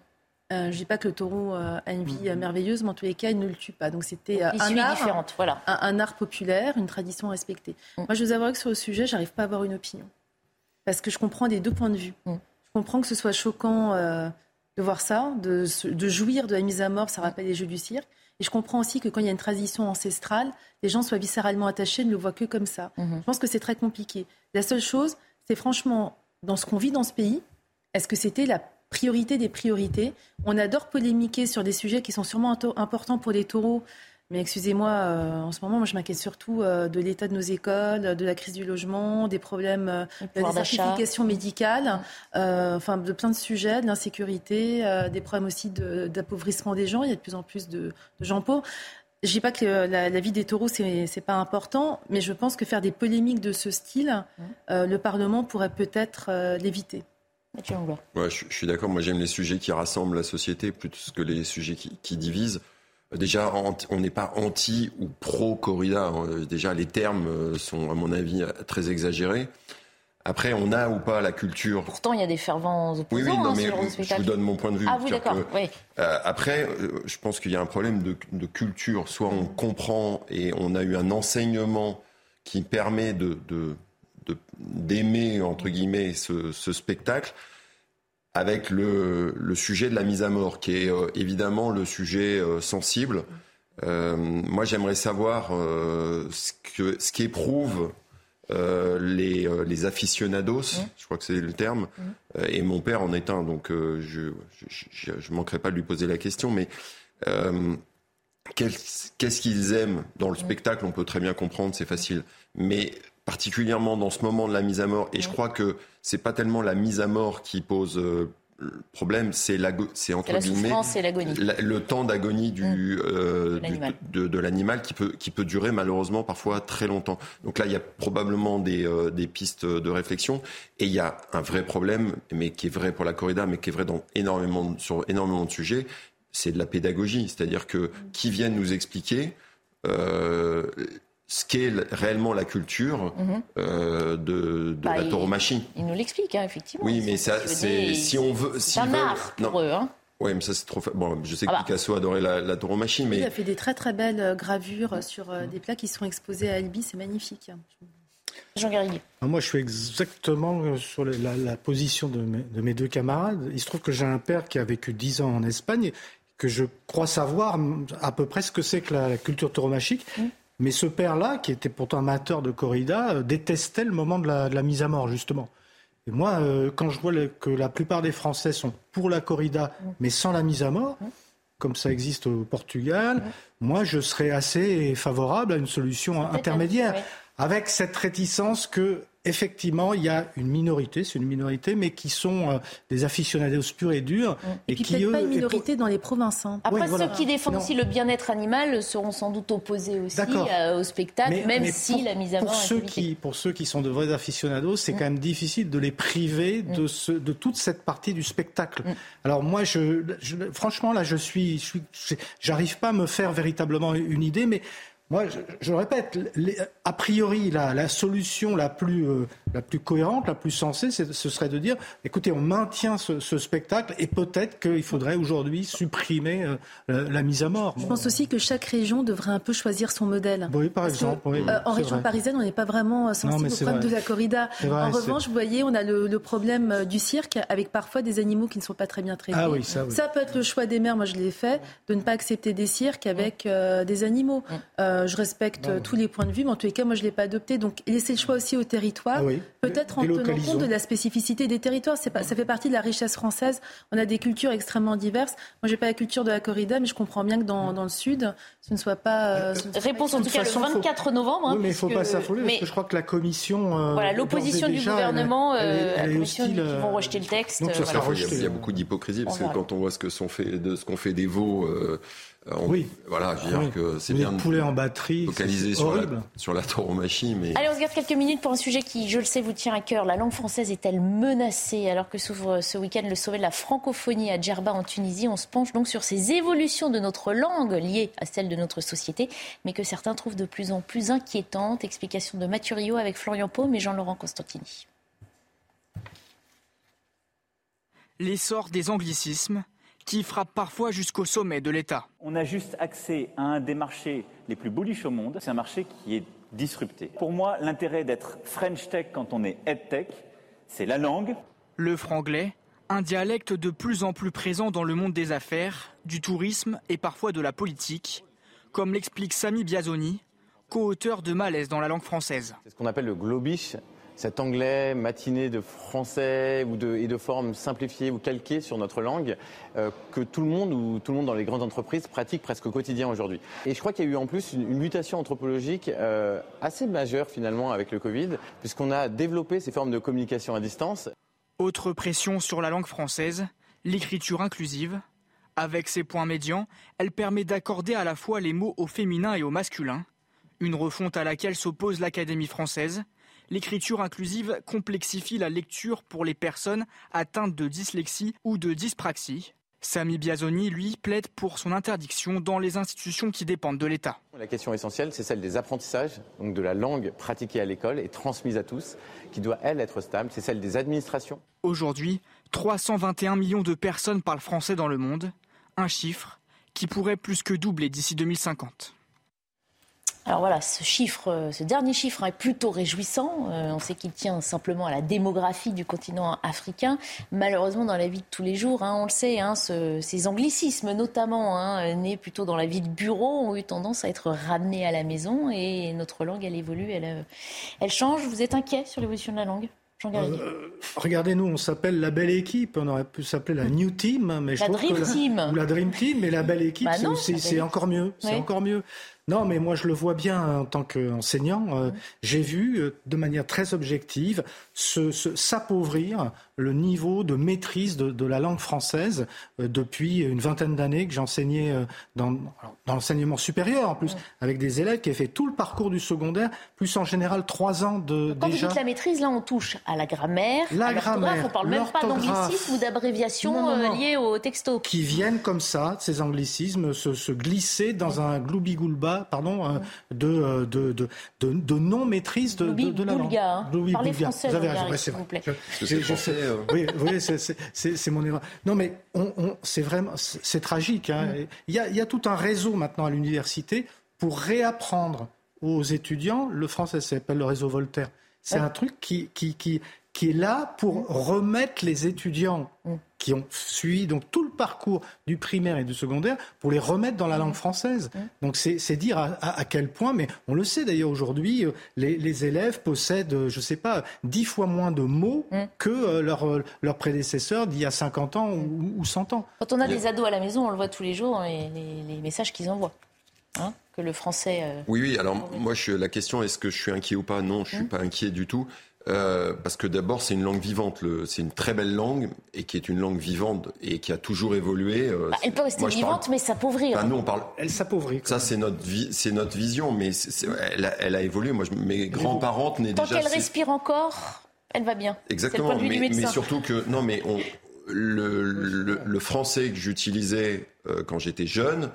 Euh, je dis pas que le taureau euh, a une vie mm. merveilleuse, mais en tous les cas, il ne le tue pas. Donc c'était un art, voilà. un, art populaire, une tradition respectée. Moi, je vous avoue que sur le sujet, j'arrive pas à avoir une opinion parce que je comprends des deux points de vue. Je comprends que ce soit choquant de voir ça, de, de, jouir de la mise à mort, ça rappelle les jeux du cirque. Et je comprends aussi que quand il y a une tradition ancestrale, les gens soient viscéralement attachés, ne le voient que comme ça. Mhm. Je pense que c'est très compliqué. La seule chose, c'est franchement, dans ce qu'on vit dans ce pays, est-ce que c'était la priorité des priorités? On adore polémiquer sur des sujets qui sont sûrement importants pour les taureaux, mais excusez-moi, euh, en ce moment, moi, je m'inquiète surtout euh, de l'état de nos écoles, de la crise du logement, des problèmes euh, de certification médicale, enfin de plein de sujets, de l'insécurité, des problèmes aussi d'appauvrissement des gens. Il y a de plus en plus de, gens pauvres. Je dis pas que la, vie des taureaux c'est pas important, mais je pense que faire des polémiques de ce style, le Parlement pourrait peut-être l'éviter. Ouais, je, suis d'accord. Moi, j'aime les sujets qui rassemblent la société plus que les sujets qui divisent. Déjà, on n'est pas anti ou pro-corrida. Hein. Déjà, les termes euh, sont, à mon avis, très exagérés. Après, on a ou pas la culture. Pourtant, il y a des fervents opposants. Oui, oui, non, hein, mais je vous donne mon point de vue. Ah, oui, d'accord. Oui. Euh, après, euh, je pense qu'il y a un problème de, culture. Soit on comprend et on a eu un enseignement qui permet de d'aimer entre guillemets ce, ce spectacle avec le, le, sujet de la mise à mort, qui est euh, évidemment le sujet euh, sensible. Euh, moi, j'aimerais savoir ce que ce qu'éprouvent les, les aficionados, je crois que c'est le terme, et mon père en est un, donc je je, manquerai pas de lui poser la question, mais qu'est-ce qu'ils aiment dans le spectacle On peut très bien comprendre, c'est facile, mais particulièrement dans ce moment de la mise à mort. Et je crois que c'est pas tellement la mise à mort qui pose euh, problème, c'est c'est entre guillemets le temps d'agonie du, mmh. euh, de, l'animal qui peut qui peut durer malheureusement parfois très longtemps. Donc là, il y a probablement des, euh, des pistes de réflexion et il y a un vrai problème, mais qui est vrai pour la corrida, mais qui est vrai dans énormément sur énormément de sujets, c'est de la pédagogie, c'est-à-dire que qui viennent nous expliquer ce qu'est réellement la culture Mhm. euh, de, de Bah, la il- tauromachie. Il nous l'explique, hein, effectivement. Oui, mais ça, c'est si on veut, C'est un veulent- art pour non. eux. Hein. Ouais, mais ça c'est trop. fa- Bon, je sais que Ah bah. Picasso adorait la, la tauromachie, Il mais a fait des très très belles euh, gravures sur euh, des plats qui sont exposés à Albi, c'est magnifique. Jean Garrigues. Ah, Moi, je suis exactement sur la, la- la position de mes, de mes deux camarades. Il se trouve que j'ai un père qui a vécu 10 ans en Espagne, que je crois savoir à peu près ce que c'est que la, la culture tauromachique. Mais ce père-là, qui était pourtant amateur de corrida, euh, détestait le moment de la, de la mise à mort, justement. Et moi, euh, quand je vois le- que la plupart des Français sont pour la corrida, mais sans la mise à mort, comme ça existe au Portugal, moi, je serais assez favorable à une solution intermédiaire, avec cette réticence que effectivement, il y a une minorité, c'est une minorité, mais qui sont euh, des aficionados purs et durs, Et puis qui peut-être pas une minorité dans les provinces. hein. Après, voilà. ceux qui défendent Non. aussi le bien-être animal seront sans doute opposés aussi D'accord. euh, au spectacle, Mais- même mais si pour- la mise à pour mort est ceux qui Pour ceux qui sont de vrais aficionados, c'est Mm. quand même difficile de les priver Mm. de, ce, de toute cette partie du spectacle. Alors moi, je, je- franchement, là, je suis, je suis, je- j'arrive pas à me faire véritablement une idée, mais moi, je, répète, les- a priori, la, la solution la plus, euh, la plus cohérente, la plus sensée, ce serait de dire, écoutez, on maintient ce, ce spectacle et peut-être qu'il faudrait aujourd'hui supprimer euh, la, la mise à mort. Je pense aussi que chaque région devrait un peu choisir son modèle. Oui, par Parce que, exemple. oui, euh, en région vrai. parisienne, on n'est pas vraiment euh, sensible au problème vrai. de la corrida. Vrai, en revanche, vous voyez, on a le, le problème euh, du cirque avec parfois des animaux qui ne sont pas très bien traités. Ah oui, ça, oui. peut être le choix des maires, moi je l'ai fait, de ne pas accepter des cirques avec euh, des animaux. Euh, je respecte tous les points de vue, mais en tous les cas, moi je ne l'ai pas adopté. Donc laisser le choix aussi au territoire, Ah oui. peut-être en tenant compte de la spécificité des territoires. C'est Pas, ça fait partie de la richesse française. On a des cultures extrêmement diverses. Moi, j'ai pas la culture de la corrida, mais je comprends bien que dans, dans le sud, ce ne soit pas. euh, ce ne soit pas- Réponse en tout cas façon, le faut- 24 novembre. hein, Oui, mais il ne faut pas s'affoler, mais parce que je crois que la commission. euh, Voilà, l'opposition du déjà, gouvernement, elle euh, elle la commission hostile, qu'ils vont rejeter le texte, donc ce sera voilà. il y a- il y, a rejeté. beaucoup d'hypocrisie parce que quand on voit ce que sont fait, de ce qu'on fait des veaux, on- Oui. voilà, je veux dire Oui. que c'est bien en batterie, c'est sur la, sur la tauromachie, mais Allez, on se garde quelques minutes pour un sujet qui, je le sais, vous tient à cœur. La langue française est-elle menacée alors que s'ouvre ce week-end le sommet de la francophonie à Djerba en Tunisie? On se penche donc sur ces évolutions de notre langue liées à celle de notre société, mais que certains trouvent de plus en plus inquiétantes. Explication de Mathurio avec Florian Paume et Jean-Laurent Constantini. L'essor des anglicismes qui frappent parfois jusqu'au sommet de l'État. On a juste accès à un des marchés les plus bullish au monde. C'est un marché qui est disrupté. Pour moi, l'intérêt d'être French Tech quand on est Ed Tech, c'est la langue. Le franglais, un dialecte de plus en plus présent dans le monde des affaires, du tourisme et parfois de la politique, comme l'explique Sami Biazoni, co-auteur de Malaise dans la langue française. C'est ce qu'on appelle le globish, cet anglais matiné de français ou de, et de formes simplifiées ou calquées sur notre langue euh, que tout le monde ou tout le monde dans les grandes entreprises pratique presque au quotidien aujourd'hui. Et je crois qu'il y a eu en plus une, mutation anthropologique euh, assez majeure finalement avec le Covid, puisqu'on a développé ces formes de communication à distance. Autre pression sur la langue française, l'écriture inclusive. Avec ses points médians, elle permet d'accorder à la fois les mots au féminin et au masculin. Une refonte à laquelle s'oppose l'Académie française. L'écriture inclusive complexifie la lecture pour les personnes atteintes de dyslexie ou de dyspraxie. Sami Biazoni, lui, plaide pour son interdiction dans les institutions qui dépendent de l'État. La question essentielle, c'est celle des apprentissages, donc de la langue pratiquée à l'école et transmise à tous, qui doit, elle, être stable. C'est celle des administrations. Aujourd'hui, 321 millions de personnes parlent français dans le monde, un chiffre qui pourrait plus que doubler d'ici 2050. Alors voilà, ce chiffre, euh, ce dernier chiffre est plutôt réjouissant. Euh, on sait qu'il tient simplement à la démographie du continent africain. Malheureusement, dans la vie de tous les jours, hein, on le sait, hein, ce- ces anglicismes notamment, hein, nés plutôt dans la vie de bureau, ont eu tendance à être ramenés à la maison et notre langue, elle évolue, elle, euh, elle change. Vous êtes inquiet sur l'évolution de la langue Euh, Regardez, nous, on s'appelle la belle équipe. On aurait pu s'appeler la New Team, mais je La trouve Dream que la- Team. ou la Dream Team, mais la belle équipe, Bah c'est- encore mieux. C'est encore mieux. Non, mais moi, je le vois bien en tant qu'enseignant. Euh, J'ai vu, euh, de manière très objective, s'appauvrir le niveau de maîtrise de, de la langue française euh, depuis une vingtaine d'années que j'enseignais euh, dans, l'enseignement supérieur, en plus, avec des élèves qui avaient fait tout le parcours du secondaire, plus en général trois ans de Quand déjà. vous dites la maîtrise, là, on touche à la grammaire, La à grammaire, On parle même pas d'anglicisme ou d'abréviation euh, liée au texto. qui viennent comme ça, ces anglicismes, se, se glisser dans un gloubi-goulba pardon, euh, de, de, de, de, non-maîtrise de, de, la langue. Hein. Parlez français, vous avez raison, s'il vous plaît. Oui, oui c'est mon erreur. Non, mais on, on, c'est vraiment, c'est tragique. Hein. Mm. Il, y a, il y a tout un réseau maintenant à l'université pour réapprendre aux étudiants le français. Ça s'appelle le réseau Voltaire. C'est un truc qui, qui, qui, qui est là pour remettre les étudiants qui ont suivi donc tout le parcours du primaire et du secondaire pour les remettre dans la langue française. Donc c'est dire à, quel point, mais on le sait d'ailleurs aujourd'hui, euh, les, élèves possèdent, euh, je ne sais pas, dix fois moins de mots que euh, leurs leur prédécesseurs d'il y a 50 ans ou, 100 ans. Quand on a des ados à la maison, on le voit tous les jours, les, les messages qu'ils envoient. Hein, que le français. Oui, oui. Alors moi, je, la question, est-ce que je suis inquiet ou pas? Non, je suis pas inquiet du tout. Euh, parce que d'abord, c'est une langue vivante. C'est une très belle langue et qui est une langue vivante et qui a toujours évolué. Euh, bah, elle peut rester vivante, mais s'appauvrir. Bah, nous, on parle. Elle s'appauvrit. Ça, c'est notre vie, c'est notre vision, mais elle, a, elle, a, évolué. Moi, mes grands-parents tenaient déjà. Tant qu'elle respire encore, elle va bien. Exactement. mais, mais, surtout que non, mais on, le, le, français que j'utilisais euh, quand j'étais jeune,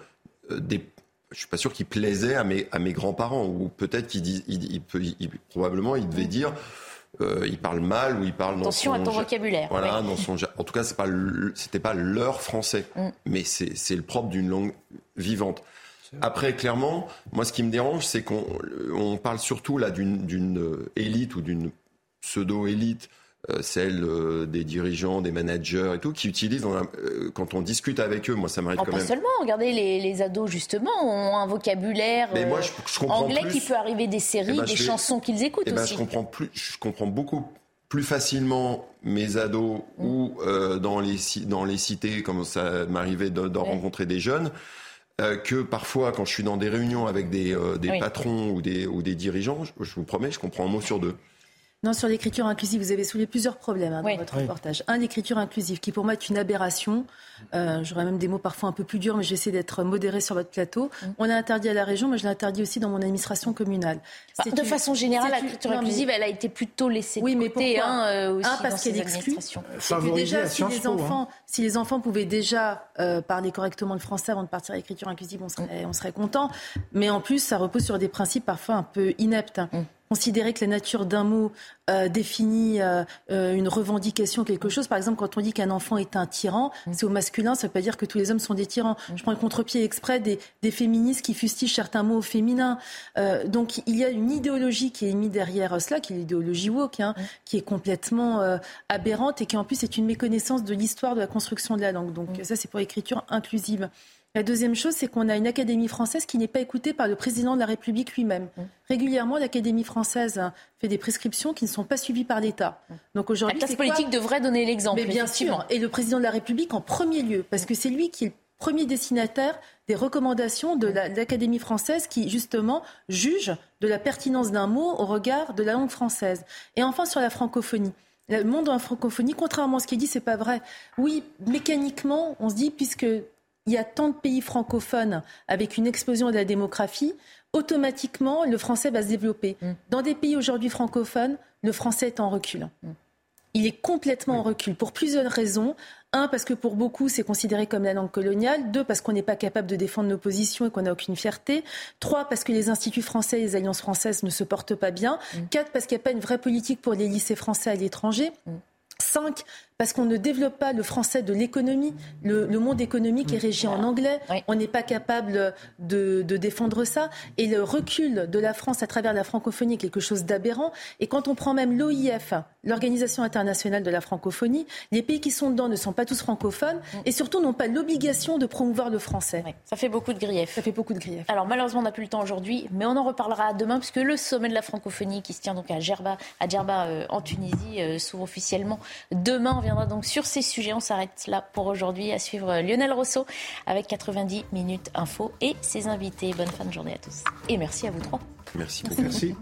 des je suis pas sûr qu'il plaisait à mes, à mes grands-parents, ou peut-être qu'il il, il, il, probablement il devait dire euh, il parle mal ou il parle dans Attention à ton vocabulaire. Voilà, dans son. En tout cas, c'est pas c'était pas leur français, mm. mais c'est le propre d'une langue vivante. Après, clairement, moi, ce qui me dérange, c'est qu'on on parle surtout là d'une élite ou d'une pseudo-élite euh, celle euh, des dirigeants, des managers et tout, qui utilisent, euh, quand on discute avec eux, moi ça m'arrive oh, quand pas même. seulement, regardez, les, ados justement ont un vocabulaire anglais qui peut arriver des séries, eh ben, des chansons qu'ils écoutent eh ben, aussi. Je comprends, plus, je comprends beaucoup plus facilement mes ados mm. ou dans, les, dans les cités, comme ça m'arrivait de, rencontrer des jeunes. que parfois, quand je suis dans des réunions avec des, des patrons ou des, ou des dirigeants, je, vous promets, je comprends un mot sur deux. Non, sur l'écriture inclusive, vous avez soulevé plusieurs problèmes hein, dans votre reportage. Un, l'écriture inclusive, qui pour moi est une aberration. Euh, J'aurais même des mots parfois un peu plus durs, mais j'essaie d'être modéré sur votre plateau. Mm. On a interdit à la région, mais je l'ai interdit aussi dans mon administration communale. Bah, de façon générale, l'écriture inclusive, elle a été plutôt laissée oui, mais côté, hein, euh, aussi un, parce qu'elle exclut. Et déjà, si les, hein. enfants, si les enfants pouvaient déjà euh, parler correctement le français avant de partir à l'écriture inclusive, on serait, on serait content. Mais en plus, ça repose sur des principes parfois un peu ineptes. Mm considérer que la nature d'un mot euh, définit euh, euh, une revendication, quelque chose. Par exemple, quand on dit qu'un enfant est un tyran, mm. c'est au masculin, ça ne veut pas dire que tous les hommes sont des tyrans. Mm. Je prends le contre-pied exprès des, féministes qui fustigent certains mots au féminin. donc il y a une idéologie qui est mise derrière cela, qui est l'idéologie woke, hein, mm. qui est complètement aberrante et qui en plus est une méconnaissance de l'histoire de la construction de la langue. Donc ça, c'est pour l'écriture inclusive. La deuxième chose, c'est qu'on a une Académie française qui n'est pas écoutée par le président de la République lui-même. Mmh. Régulièrement, l'Académie française fait des prescriptions qui ne sont pas suivies par l'État. Mmh. Donc aujourd'hui, la classe politique devrait donner l'exemple. Mais bien sûr, et le président de la République en premier lieu, parce que c'est lui qui est le premier destinataire des recommandations de l'Académie française qui, justement, juge de la pertinence d'un mot au regard de la langue française. Et enfin, sur la francophonie. Le monde en francophonie, contrairement à ce qui est dit, c'est pas vrai. Oui, mécaniquement, on se dit, puisque il y a tant de pays francophones avec une explosion de la démographie, automatiquement, le français va se développer. Mm. Dans des pays aujourd'hui francophones, le français est en recul. Mm. Il est complètement en recul pour plusieurs raisons. Un, parce que pour beaucoup, c'est considéré comme la langue coloniale. Deux, parce qu'on n'est pas capable de défendre nos positions et qu'on n'a aucune fierté. Trois, parce que les instituts français et les alliances françaises ne se portent pas bien. Mm. Quatre, parce qu'il n'y a pas une vraie politique pour les lycées français à l'étranger. Cinq, parce qu'on ne développe pas le français de l'économie. Le, monde économique est régi en anglais. On n'est pas capable de, défendre ça. Et le recul de la France à travers la francophonie est quelque chose d'aberrant. Et quand on prend même l'OIF, l'Organisation internationale de la francophonie, les pays qui sont dedans ne sont pas tous francophones mm. et surtout n'ont pas l'obligation de promouvoir le français. ça fait beaucoup de griefs. Ça fait beaucoup de griefs. Alors malheureusement, on n'a plus le temps aujourd'hui, mais on en reparlera demain puisque le sommet de la francophonie qui se tient donc à Djerba, à Djerba euh, en Tunisie euh, s'ouvre officiellement demain. On donc sur ces sujets. On s'arrête là pour aujourd'hui. À suivre Lionel Rousseau avec 90 minutes info et ses invités. Bonne fin de journée à tous. Et merci à vous trois. Merci beaucoup. Merci.